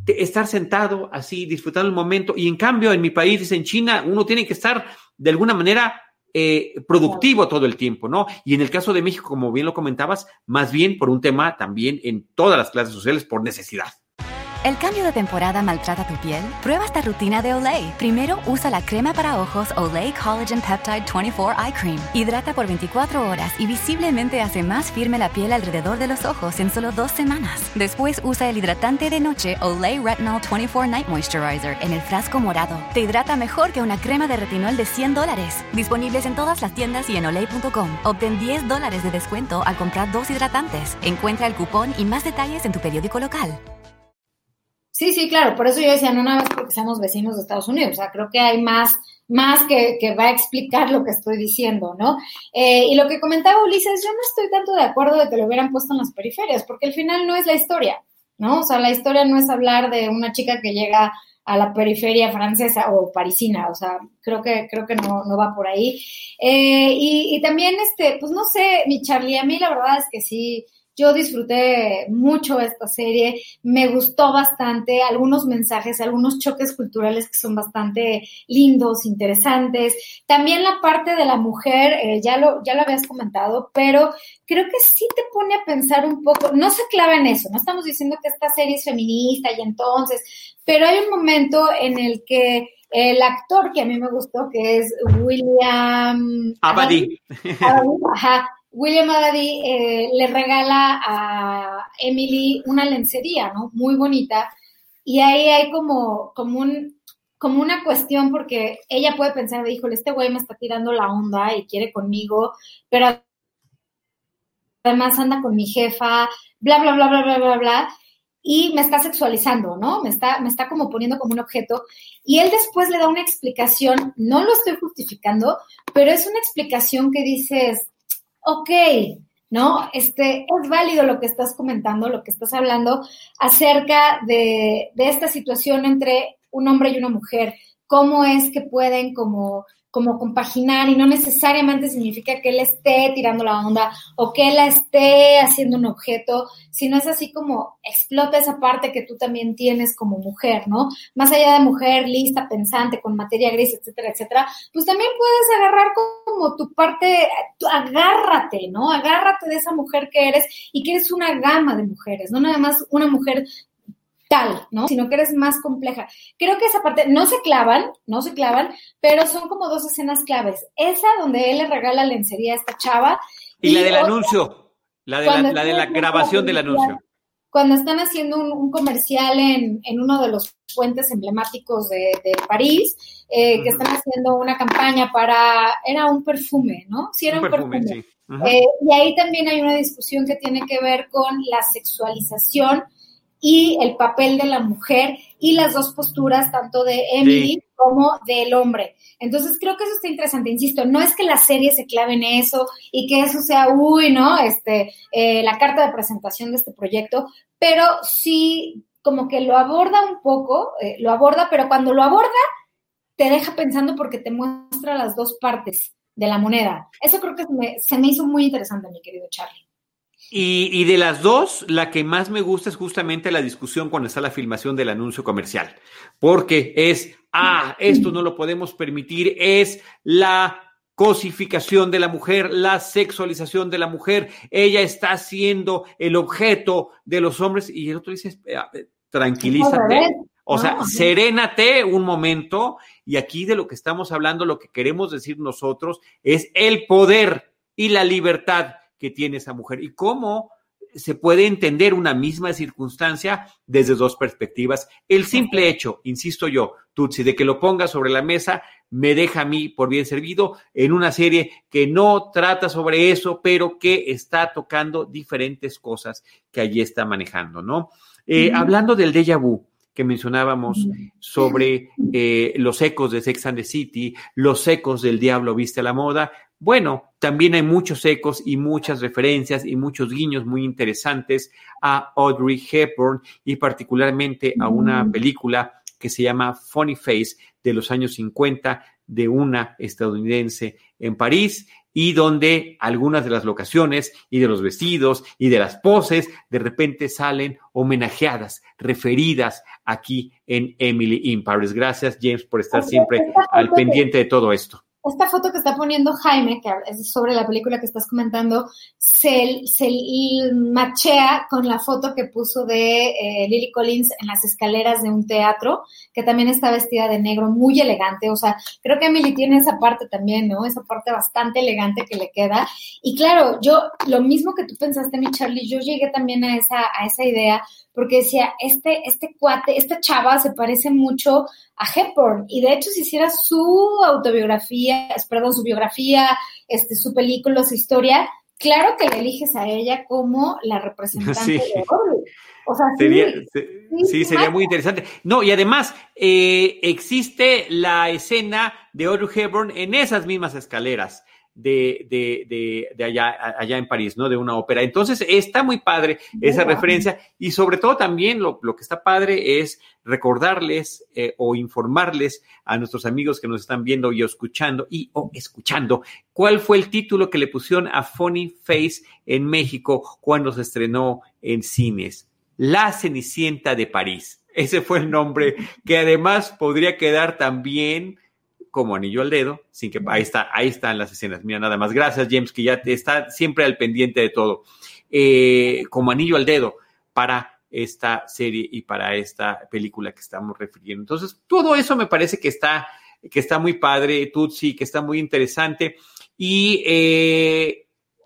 estar sentado así, disfrutando el momento y en cambio en mi país, en China, uno tiene que estar de alguna manera eh, productivo todo el tiempo, ¿no? Y en el caso de México, como bien lo comentabas, más bien por un tema también en todas las clases sociales, por necesidad. ¿El cambio de temporada maltrata tu piel? Prueba esta rutina de Olay. Primero usa la crema para ojos Olay Collagen Peptide 24 Eye Cream. Hidrata por 24 horas y visiblemente hace más firme la piel alrededor de los ojos en solo dos semanas. Después usa el hidratante de noche Olay Retinol 24 Night Moisturizer en el frasco morado. Te hidrata mejor que una crema de retinol de 100 dólares. Disponibles en todas las tiendas y en olay.com. Obtén 10 dólares de descuento al comprar dos hidratantes. Encuentra el cupón y más detalles en tu periódico local. Sí, sí, claro, por eso yo decía, no nada más porque seamos vecinos de Estados Unidos, o sea, creo que hay más, más que, que va a explicar lo que estoy diciendo, ¿no? Eh, y lo que comentaba Ulises, yo no estoy tanto de acuerdo de que lo hubieran puesto en las periferias, porque al final no es la historia, ¿no? O sea, la historia no es hablar de una chica que llega a la periferia francesa o parisina, o sea, creo que, creo que no, no va por ahí. Eh, y, y también, este, pues no sé, mi Charlie, a mí la verdad es que sí, yo disfruté mucho esta serie, me gustó bastante, algunos mensajes, algunos choques culturales que son bastante lindos, interesantes. También la parte de la mujer, eh, ya, lo, ya lo habías comentado, pero creo que sí te pone a pensar un poco, no se clava en eso, no estamos diciendo que esta serie es feminista y entonces, pero hay un momento en el que el actor que a mí me gustó, que es William Abadi, ajá, William Addy eh, le regala a Emily una lencería, ¿no? Muy bonita. Y ahí hay como, como, un, como una cuestión porque ella puede pensar, híjole, este güey me está tirando la onda y quiere conmigo, pero además anda con mi jefa, bla, bla, bla, bla, bla, bla, bla. Y me está sexualizando, ¿no? Me está, me está como poniendo como un objeto. Y él después le da una explicación, no lo estoy justificando, pero es una explicación que dices, ok, ¿no? Este, es válido lo que estás comentando, lo que estás hablando acerca de, esta situación entre un hombre y una mujer, cómo es que pueden como como compaginar y no necesariamente significa que él esté tirando la onda o que él esté haciendo un objeto, sino es así como explota esa parte que tú también tienes como mujer, ¿no? Más allá de mujer lista, pensante, con materia gris, etcétera, etcétera, pues también puedes agarrar como tu parte, agárrate, ¿no? Agárrate de esa mujer que eres y que eres una gama de mujeres, no nada más una mujer ¿no? Sino que eres más compleja. Creo que esa parte, no se clavan, no se clavan, pero son como dos escenas claves. Esa donde él le regala lencería a esta chava. Y, la del anuncio, la de la, de la grabación del anuncio. Cuando están haciendo un, comercial en, uno de los puentes emblemáticos de, París, eh, que están haciendo una campaña para, era un perfume, ¿no? Sí, era un, perfume. Eh, y ahí también hay una discusión que tiene que ver con la sexualización y el papel de la mujer y las dos posturas, tanto de Emily como del hombre. Entonces creo que eso está interesante, insisto, no es que la serie se clave en eso y que eso sea, uy, ¿no? Este, eh, la carta de presentación de este proyecto, pero sí como que lo aborda un poco, eh, lo aborda, pero cuando lo aborda, te deja pensando porque te muestra las dos partes de la moneda. Eso creo que se me, se me hizo muy interesante, mi querido Charlie. Y, de las dos, la que más me gusta es justamente la discusión cuando está la filmación del anuncio comercial, porque es, ah, esto no lo podemos permitir, es la cosificación de la mujer, la sexualización de la mujer, ella está siendo el objeto de los hombres. Y el otro dice, tranquilízate, o sea, serénate un momento. Y aquí de lo que estamos hablando, lo que queremos decir nosotros es el poder y la libertad que tiene esa mujer y cómo se puede entender una misma circunstancia desde dos perspectivas. El simple hecho, insisto yo, Tutsi, de que lo ponga sobre la mesa, me deja a mí por bien servido en una serie que no trata sobre eso, pero que está tocando diferentes cosas que allí está manejando, ¿no? Eh, hablando del déjà vu, que mencionábamos sobre eh, los ecos de Sex and the City, los ecos del Diablo Viste a la Moda, bueno, también hay muchos ecos y muchas referencias y muchos guiños muy interesantes a Audrey Hepburn y particularmente a una mm. película que se llama Funny Face de los años 50 de una estadounidense en París y donde algunas de las locaciones y de los vestidos y de las poses de repente salen homenajeadas, referidas aquí en Emily in Paris. Gracias James por estar siempre al pendiente de todo esto esta foto que está poniendo Jaime, que es sobre la película que estás comentando, se, se machea con la foto que puso de eh, Lily Collins en las escaleras de un teatro, que también está vestida de negro, muy elegante. O sea, creo que Emily tiene esa parte también, ¿no? Esa parte bastante elegante que le queda. Y claro, yo, lo mismo que tú pensaste, mi Charlie, yo llegué también a esa, a esa idea, porque decía, este, este cuate, esta chava se parece mucho a Hepburn, y de hecho si hiciera su autobiografía, perdón, su biografía, este, su película, su historia, claro que le eliges a ella como la representante de Orly. O sea, sería, sí, sería muy interesante. No, y además eh, existe la escena de Audrey Hepburn en esas mismas escaleras de, de, de, allá, allá en París, ¿no? De una ópera. Entonces, está muy padre esa referencia y sobre todo también lo, que está padre es recordarles eh, o informarles a nuestros amigos que nos están viendo y escuchando y o escuchando cuál fue el título que le pusieron a Funny Face en México cuando se estrenó en cines. La Cenicienta de París. Ese fue el nombre que además podría quedar también como anillo al dedo, sin que ahí está, ahí están las escenas. Mira, nada más. Gracias, James, que ya está siempre al pendiente de todo. Eh, como anillo al dedo para esta serie y para esta película que estamos refiriendo. Entonces, todo eso me parece que está, que está muy padre, Tutsi, que está muy interesante. Y eh,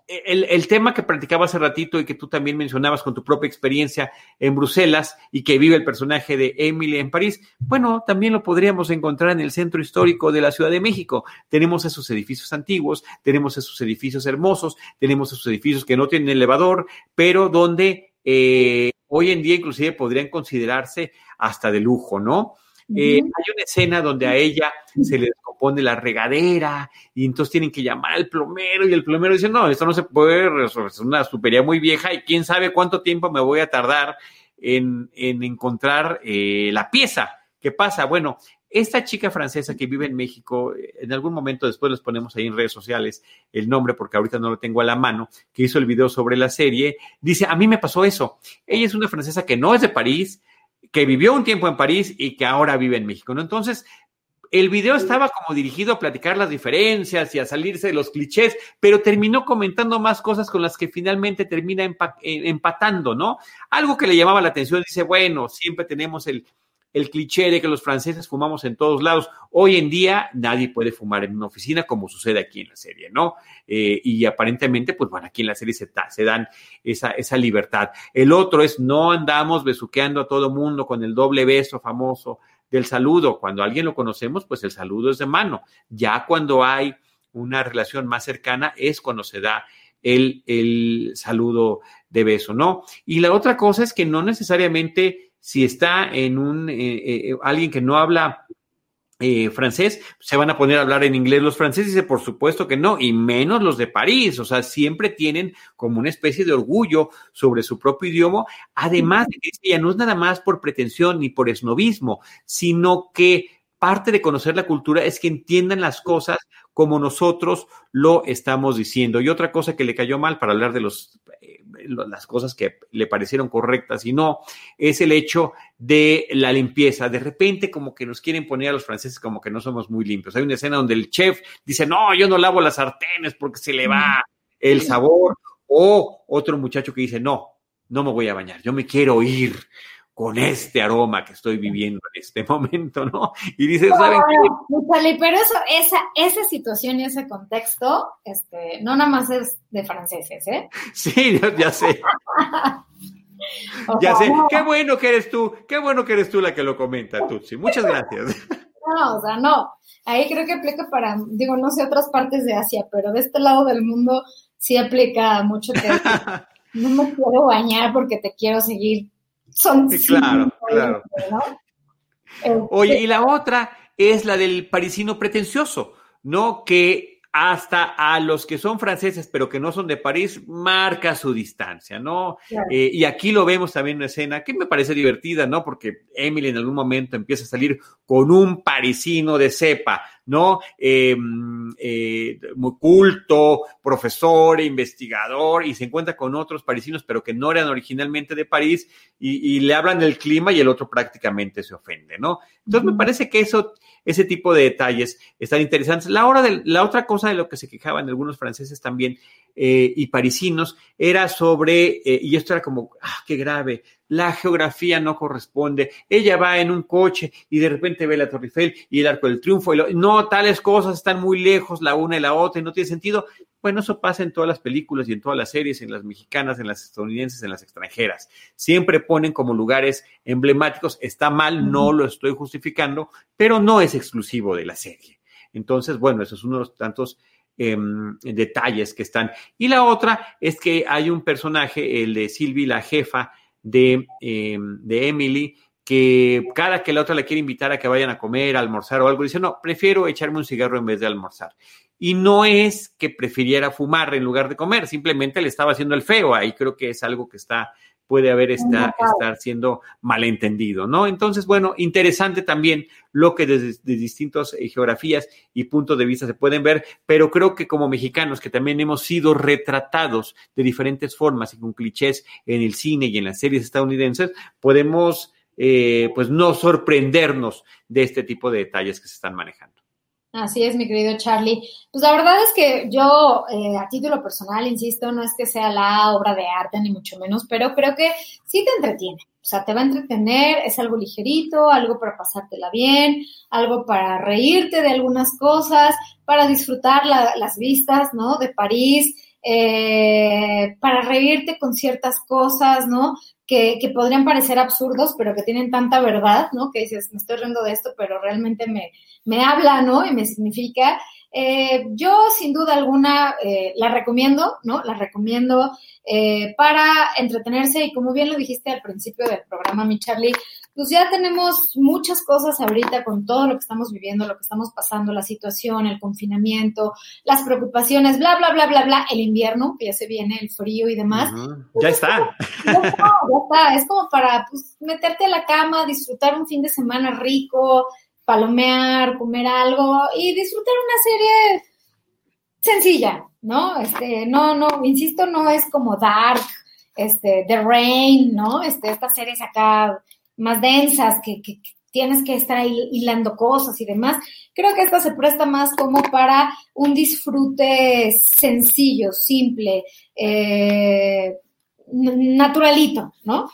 el, tema que practicaba hace ratito y que tú también mencionabas con tu propia experiencia en Bruselas y que vive el personaje de Emily en París, bueno, también lo podríamos encontrar en el centro histórico de la Ciudad de México. Tenemos esos edificios antiguos, tenemos esos edificios hermosos, tenemos esos edificios que no tienen elevador, pero donde eh, hoy en día inclusive podrían considerarse hasta de lujo, ¿no? Eh, hay una escena donde a ella se le descompone la regadera y entonces tienen que llamar al plomero y el plomero dice, no, esto no se puede resolver, es una supería muy vieja y quién sabe cuánto tiempo me voy a tardar en, encontrar eh, la pieza. ¿Qué pasa? Bueno, esta chica francesa que vive en México, en algún momento después les ponemos ahí en redes sociales el nombre porque ahorita no lo tengo a la mano, que hizo el video sobre la serie, dice, a mí me pasó eso. Ella es una francesa que no es de París, que vivió un tiempo en París y que ahora vive en México, ¿no? Entonces, el video estaba como dirigido a platicar las diferencias y a salirse de los clichés, pero terminó comentando más cosas con las que finalmente termina eh, empatando, ¿no? Algo que le llamaba la atención, dice, bueno, siempre tenemos el, el cliché de que los franceses fumamos en todos lados. Hoy en día nadie puede fumar en una oficina como sucede aquí en la serie, ¿no? Eh, y aparentemente, pues bueno, aquí en la serie se, se, dan esa, esa libertad. El otro es no andamos besuqueando a todo mundo con el doble beso famoso del saludo. Cuando alguien lo conocemos, pues el saludo es de mano. Ya cuando hay una relación más cercana es cuando se da el, el saludo de beso, ¿no? Y la otra cosa es que no necesariamente si está en un, eh, eh, alguien que no habla eh, francés, se van a poner a hablar en inglés los franceses, por supuesto que no, y menos los de París, o sea, siempre tienen como una especie de orgullo sobre su propio idioma, además de que ya no es nada más por pretensión ni por esnovismo, sino que parte de conocer la cultura es que entiendan las cosas como nosotros lo estamos diciendo. Y otra cosa que le cayó mal para hablar de los, eh, las cosas que le parecieron correctas y no, es el hecho de la limpieza. De repente como que nos quieren poner a los franceses como que no somos muy limpios. Hay una escena donde el chef dice, no, yo no lavo las sartenes porque se le va el sabor. O otro muchacho que dice, no, no me voy a bañar, yo me quiero ir con este aroma que estoy viviendo en este [laughs] momento, ¿no? Y dices, ¿saben qué? Pero eso, esa, esa situación y ese contexto, este, no nada más es de franceses, ¿eh? [laughs] Sí, ya sé. [laughs] ya sé. Qué bueno que eres tú, qué bueno que eres tú la que lo comenta, Tutsi. Muchas gracias. No, o sea, no. Ahí creo que aplica para, digo, no sé, otras partes de Asia, pero de este lado del mundo sí aplica mucho que [laughs] no me quiero bañar porque te quiero seguir son claro, claro. Oye, y la otra es la del parisino pretencioso, ¿no? Que hasta a los que son franceses, pero que no son de París, marca su distancia, ¿no? Eh, y aquí lo vemos también en una escena que me parece divertida, ¿no? Porque Emily en algún momento empieza a salir con un parisino de cepa, ¿no? Em, eh, muy culto, profesor, investigador, y se encuentra con otros parisinos, pero que no eran originalmente de París, y, le hablan del clima y el otro prácticamente se ofende, ¿no? Entonces me parece que eso, ese tipo de detalles están interesantes. La, hora de, la otra cosa de lo que se quejaban algunos franceses también eh, y parisinos era sobre, eh, y esto era como, ah, qué grave, la geografía no corresponde. Ella va en un coche y de repente ve la Torre Eiffel y el Arco del Triunfo. Y no, tales cosas están muy lejos la una y la otra y no tiene sentido. Bueno, eso pasa en todas las películas y en todas las series, en las mexicanas, en las estadounidenses, en las extranjeras. Siempre ponen como lugares emblemáticos. Está mal, no lo estoy justificando, pero no es exclusivo de la serie. Entonces, bueno, eso es uno de los tantos em, detalles que están. Y la otra es que hay un personaje, el de Silvi, la jefa, de, em, de Emily, que cada que la otra le quiere invitar a que vayan a comer, a almorzar o algo, dice, no, prefiero echarme un cigarro en vez de almorzar. Y no es que prefiriera fumar en lugar de comer, simplemente le estaba haciendo el feo. Ahí creo que es algo que está puede haber esta, estar siendo malentendido, ¿no? Entonces, bueno, interesante también lo que desde, distintas eh, geografías y puntos de vista se pueden ver, pero creo que como mexicanos que también hemos sido retratados de diferentes formas y con clichés en el cine y en las series estadounidenses, podemos eh, pues no sorprendernos de este tipo de detalles que se están manejando. Así es, mi querido Charlie. Pues la verdad es que yo, eh, a título personal, insisto, no es que sea la obra de arte, ni mucho menos, pero creo que sí te entretiene. O sea, te va a entretener, es algo ligerito, algo para pasártela bien, algo para reírte de algunas cosas, para disfrutar las vistas, ¿no? De París, eh, para reírte con ciertas cosas, ¿no? Que, que, podrían parecer absurdos, pero que tienen tanta verdad, ¿no? Que dices, me estoy riendo de esto, pero realmente me, me habla, ¿no? Y me significa. Eh, yo, sin duda alguna, eh, la recomiendo, ¿no? La recomiendo eh, para entretenerse y como bien lo dijiste al principio del programa, mi Charlie, pues ya tenemos muchas cosas ahorita con todo lo que estamos viviendo, lo que estamos pasando, la situación, el confinamiento, las preocupaciones, bla, bla, bla, bla, bla, el invierno, que ya se viene, el frío y demás. Ya está. Ya está, ya está. Es como para pues, meterte a la cama, disfrutar un fin de semana rico, palomear, comer algo y disfrutar una serie sencilla, ¿no? Este, no, no, insisto, no es como Dark, este, The Rain, ¿no? Este, estas series acá más densas que, que, tienes que estar ahí hilando cosas y demás. Creo que esta se presta más como para un disfrute sencillo, simple, eh, naturalito, ¿no?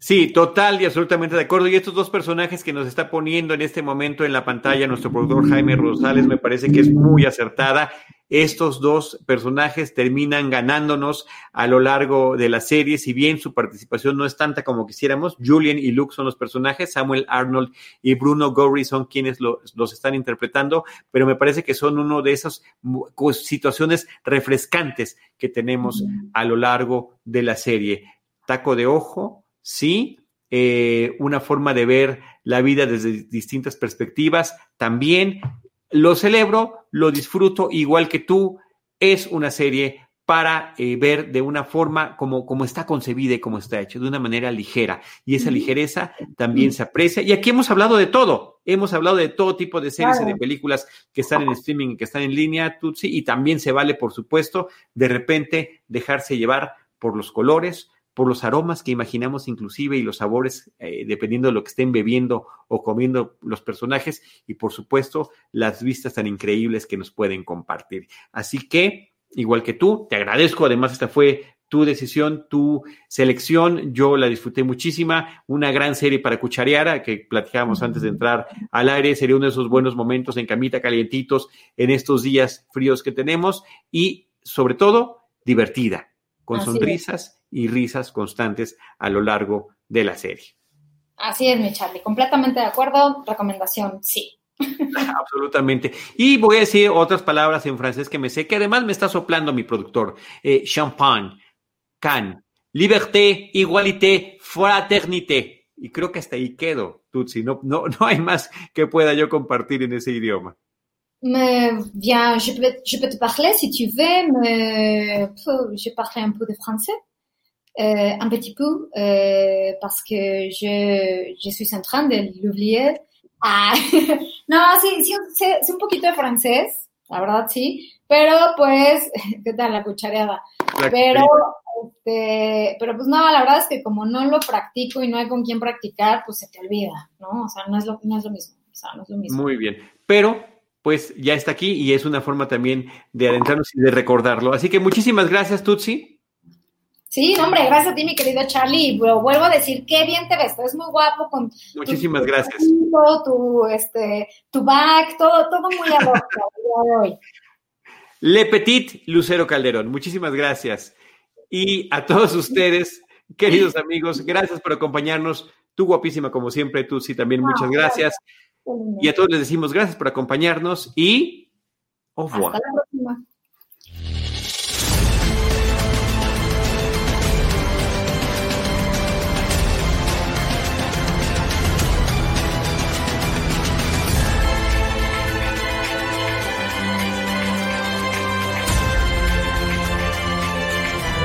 Sí, total y absolutamente de acuerdo. Y estos dos personajes que nos está poniendo en este momento en la pantalla nuestro productor Jaime Rosales me parece que es muy acertada. Estos dos personajes terminan ganándonos a lo largo de la serie, si bien su participación no es tanta como quisiéramos. Julian y Luke son los personajes, Samuel Arnold y Bruno Gorry son quienes los están interpretando, pero me parece que son uno de esas situaciones refrescantes que tenemos a lo largo de la serie. Taco de ojo, sí, eh, una forma de ver la vida desde distintas perspectivas, también lo celebro, lo disfruto igual que tú, es una serie para eh, ver de una forma como, como está concebida y como está hecha, de una manera ligera. Y esa ligereza también se aprecia. Y aquí hemos hablado de todo. Hemos hablado de todo tipo de series y de películas que están en streaming que están en línea, Tutsi, y también se vale, por supuesto, de repente dejarse llevar por los colores, por los aromas que imaginamos inclusive y los sabores, eh, dependiendo de lo que estén bebiendo o comiendo los personajes y por supuesto las vistas tan increíbles que nos pueden compartir. Así que, igual que tú, te agradezco, además esta fue tu decisión, tu selección, yo la disfruté muchísima, una gran serie para cucharear, que platicábamos antes de entrar al aire, sería uno de esos buenos momentos en camita calientitos en estos días fríos que tenemos y sobre todo divertida, con sonrisas y risas constantes a lo largo de la serie. Así es, mi Charlie, completamente de acuerdo. Recomendación, sí. [laughs] Absolutamente. Y voy a decir otras palabras en francés que me sé, que además me está soplando mi productor. Eh, champagne, can, liberté, igualité, fraternité. Y creo que hasta ahí quedo, Tutsi. No, no, no hay más que pueda yo compartir en ese idioma. Mais bien, je peux, je peux te parler si tu veux, mais je parle un peu de français. Euh, un petit peu euh, parce que je, je suis en train de l'oublier. Ah, no, sí, sí, sí, un poquito de francés, la verdad sí, pero pues, [laughs] ¿qué tal la cuchareada? pero, este, pero pues no, la verdad es que como no lo practico y no hay con quién practicar, pues se te olvida, ¿no? O sea, no es lo, no es lo mismo, o sea, no es lo mismo. Muy bien, pero pues ya está aquí y es una forma también de adentrarnos y de recordarlo. Así que muchísimas gracias, Tutsi. Sí, hombre, gracias a ti, mi querido Charlie. Vuelvo a decir, qué bien te ves, es muy guapo con Muchísimas gracias. Tu, este, tu back, todo, todo muy hoy. Le Petit Lucero Calderón, muchísimas gracias. Y a todos ustedes, queridos amigos, gracias por acompañarnos. Tú guapísima como siempre, tú sí también, muchas gracias. Y a todos les decimos gracias por acompañarnos y au revoir. Hasta la próxima.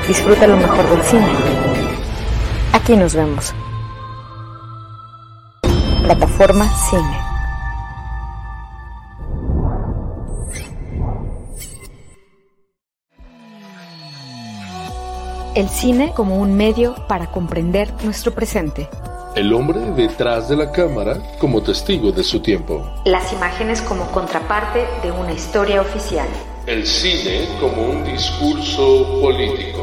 Disfruta lo mejor del cine. Aquí nos vemos. Plataforma Cine. El cine como un medio para comprender nuestro presente. El hombre detrás de la cámara como testigo de su tiempo. Las imágenes como contraparte de una historia oficial. El cine como un discurso político.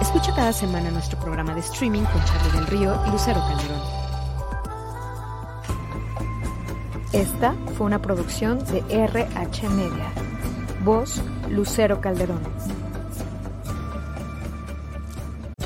Escucha cada semana nuestro programa de streaming con Charlie del Río y Lucero Calderón. Esta fue una producción de RH Media. Voz, Lucero Calderón.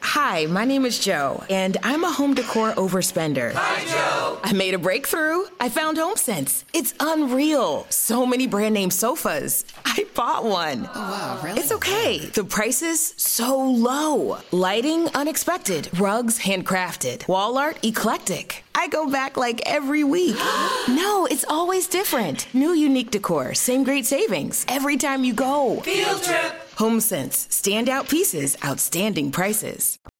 Hi, my name is Joe, and I'm a home decor overspender. Hi, Joe. I made a breakthrough. I found HomeSense. It's unreal. So many brand name sofas. I bought one. Oh, wow, really? It's okay. The prices so low. Lighting unexpected. Rugs handcrafted. Wall art eclectic. I go back like every week. [gasps] no, it's always different. New unique decor, same great savings every time you go. Field trip. HomeSense, standout pieces, outstanding prices.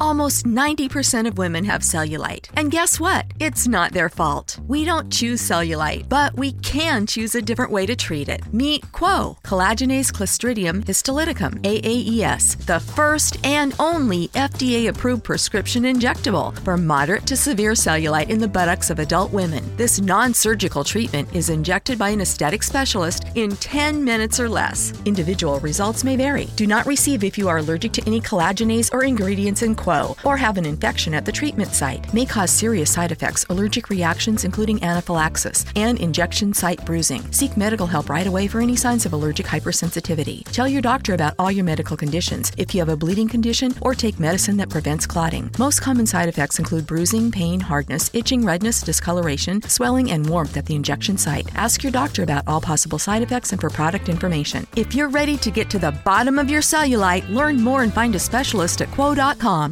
Almost 90% of women have cellulite. And guess what? It's not their fault. We don't choose cellulite, but we can choose a different way to treat it. Meet Quo, collagenase clostridium histolyticum, AAES, the first and only FDA approved prescription injectable for moderate to severe cellulite in the buttocks of adult women. This non surgical treatment is injected by an aesthetic specialist in 10 minutes or less. Individual results may vary. Do not receive if you are allergic to any collagenase or ingredients in Quo or have an infection at the treatment site. May cause serious side effects, allergic reactions, including anaphylaxis, and injection site bruising. Seek medical help right away for any signs of allergic hypersensitivity. Tell your doctor about all your medical conditions if you have a bleeding condition or take medicine that prevents clotting. Most common side effects include bruising, pain, hardness, itching, redness, discoloration, swelling, and warmth at the injection site. Ask your doctor about all possible side effects and for product information. If you're ready to get to the bottom of your cellulite, learn more and find a specialist at quo.com.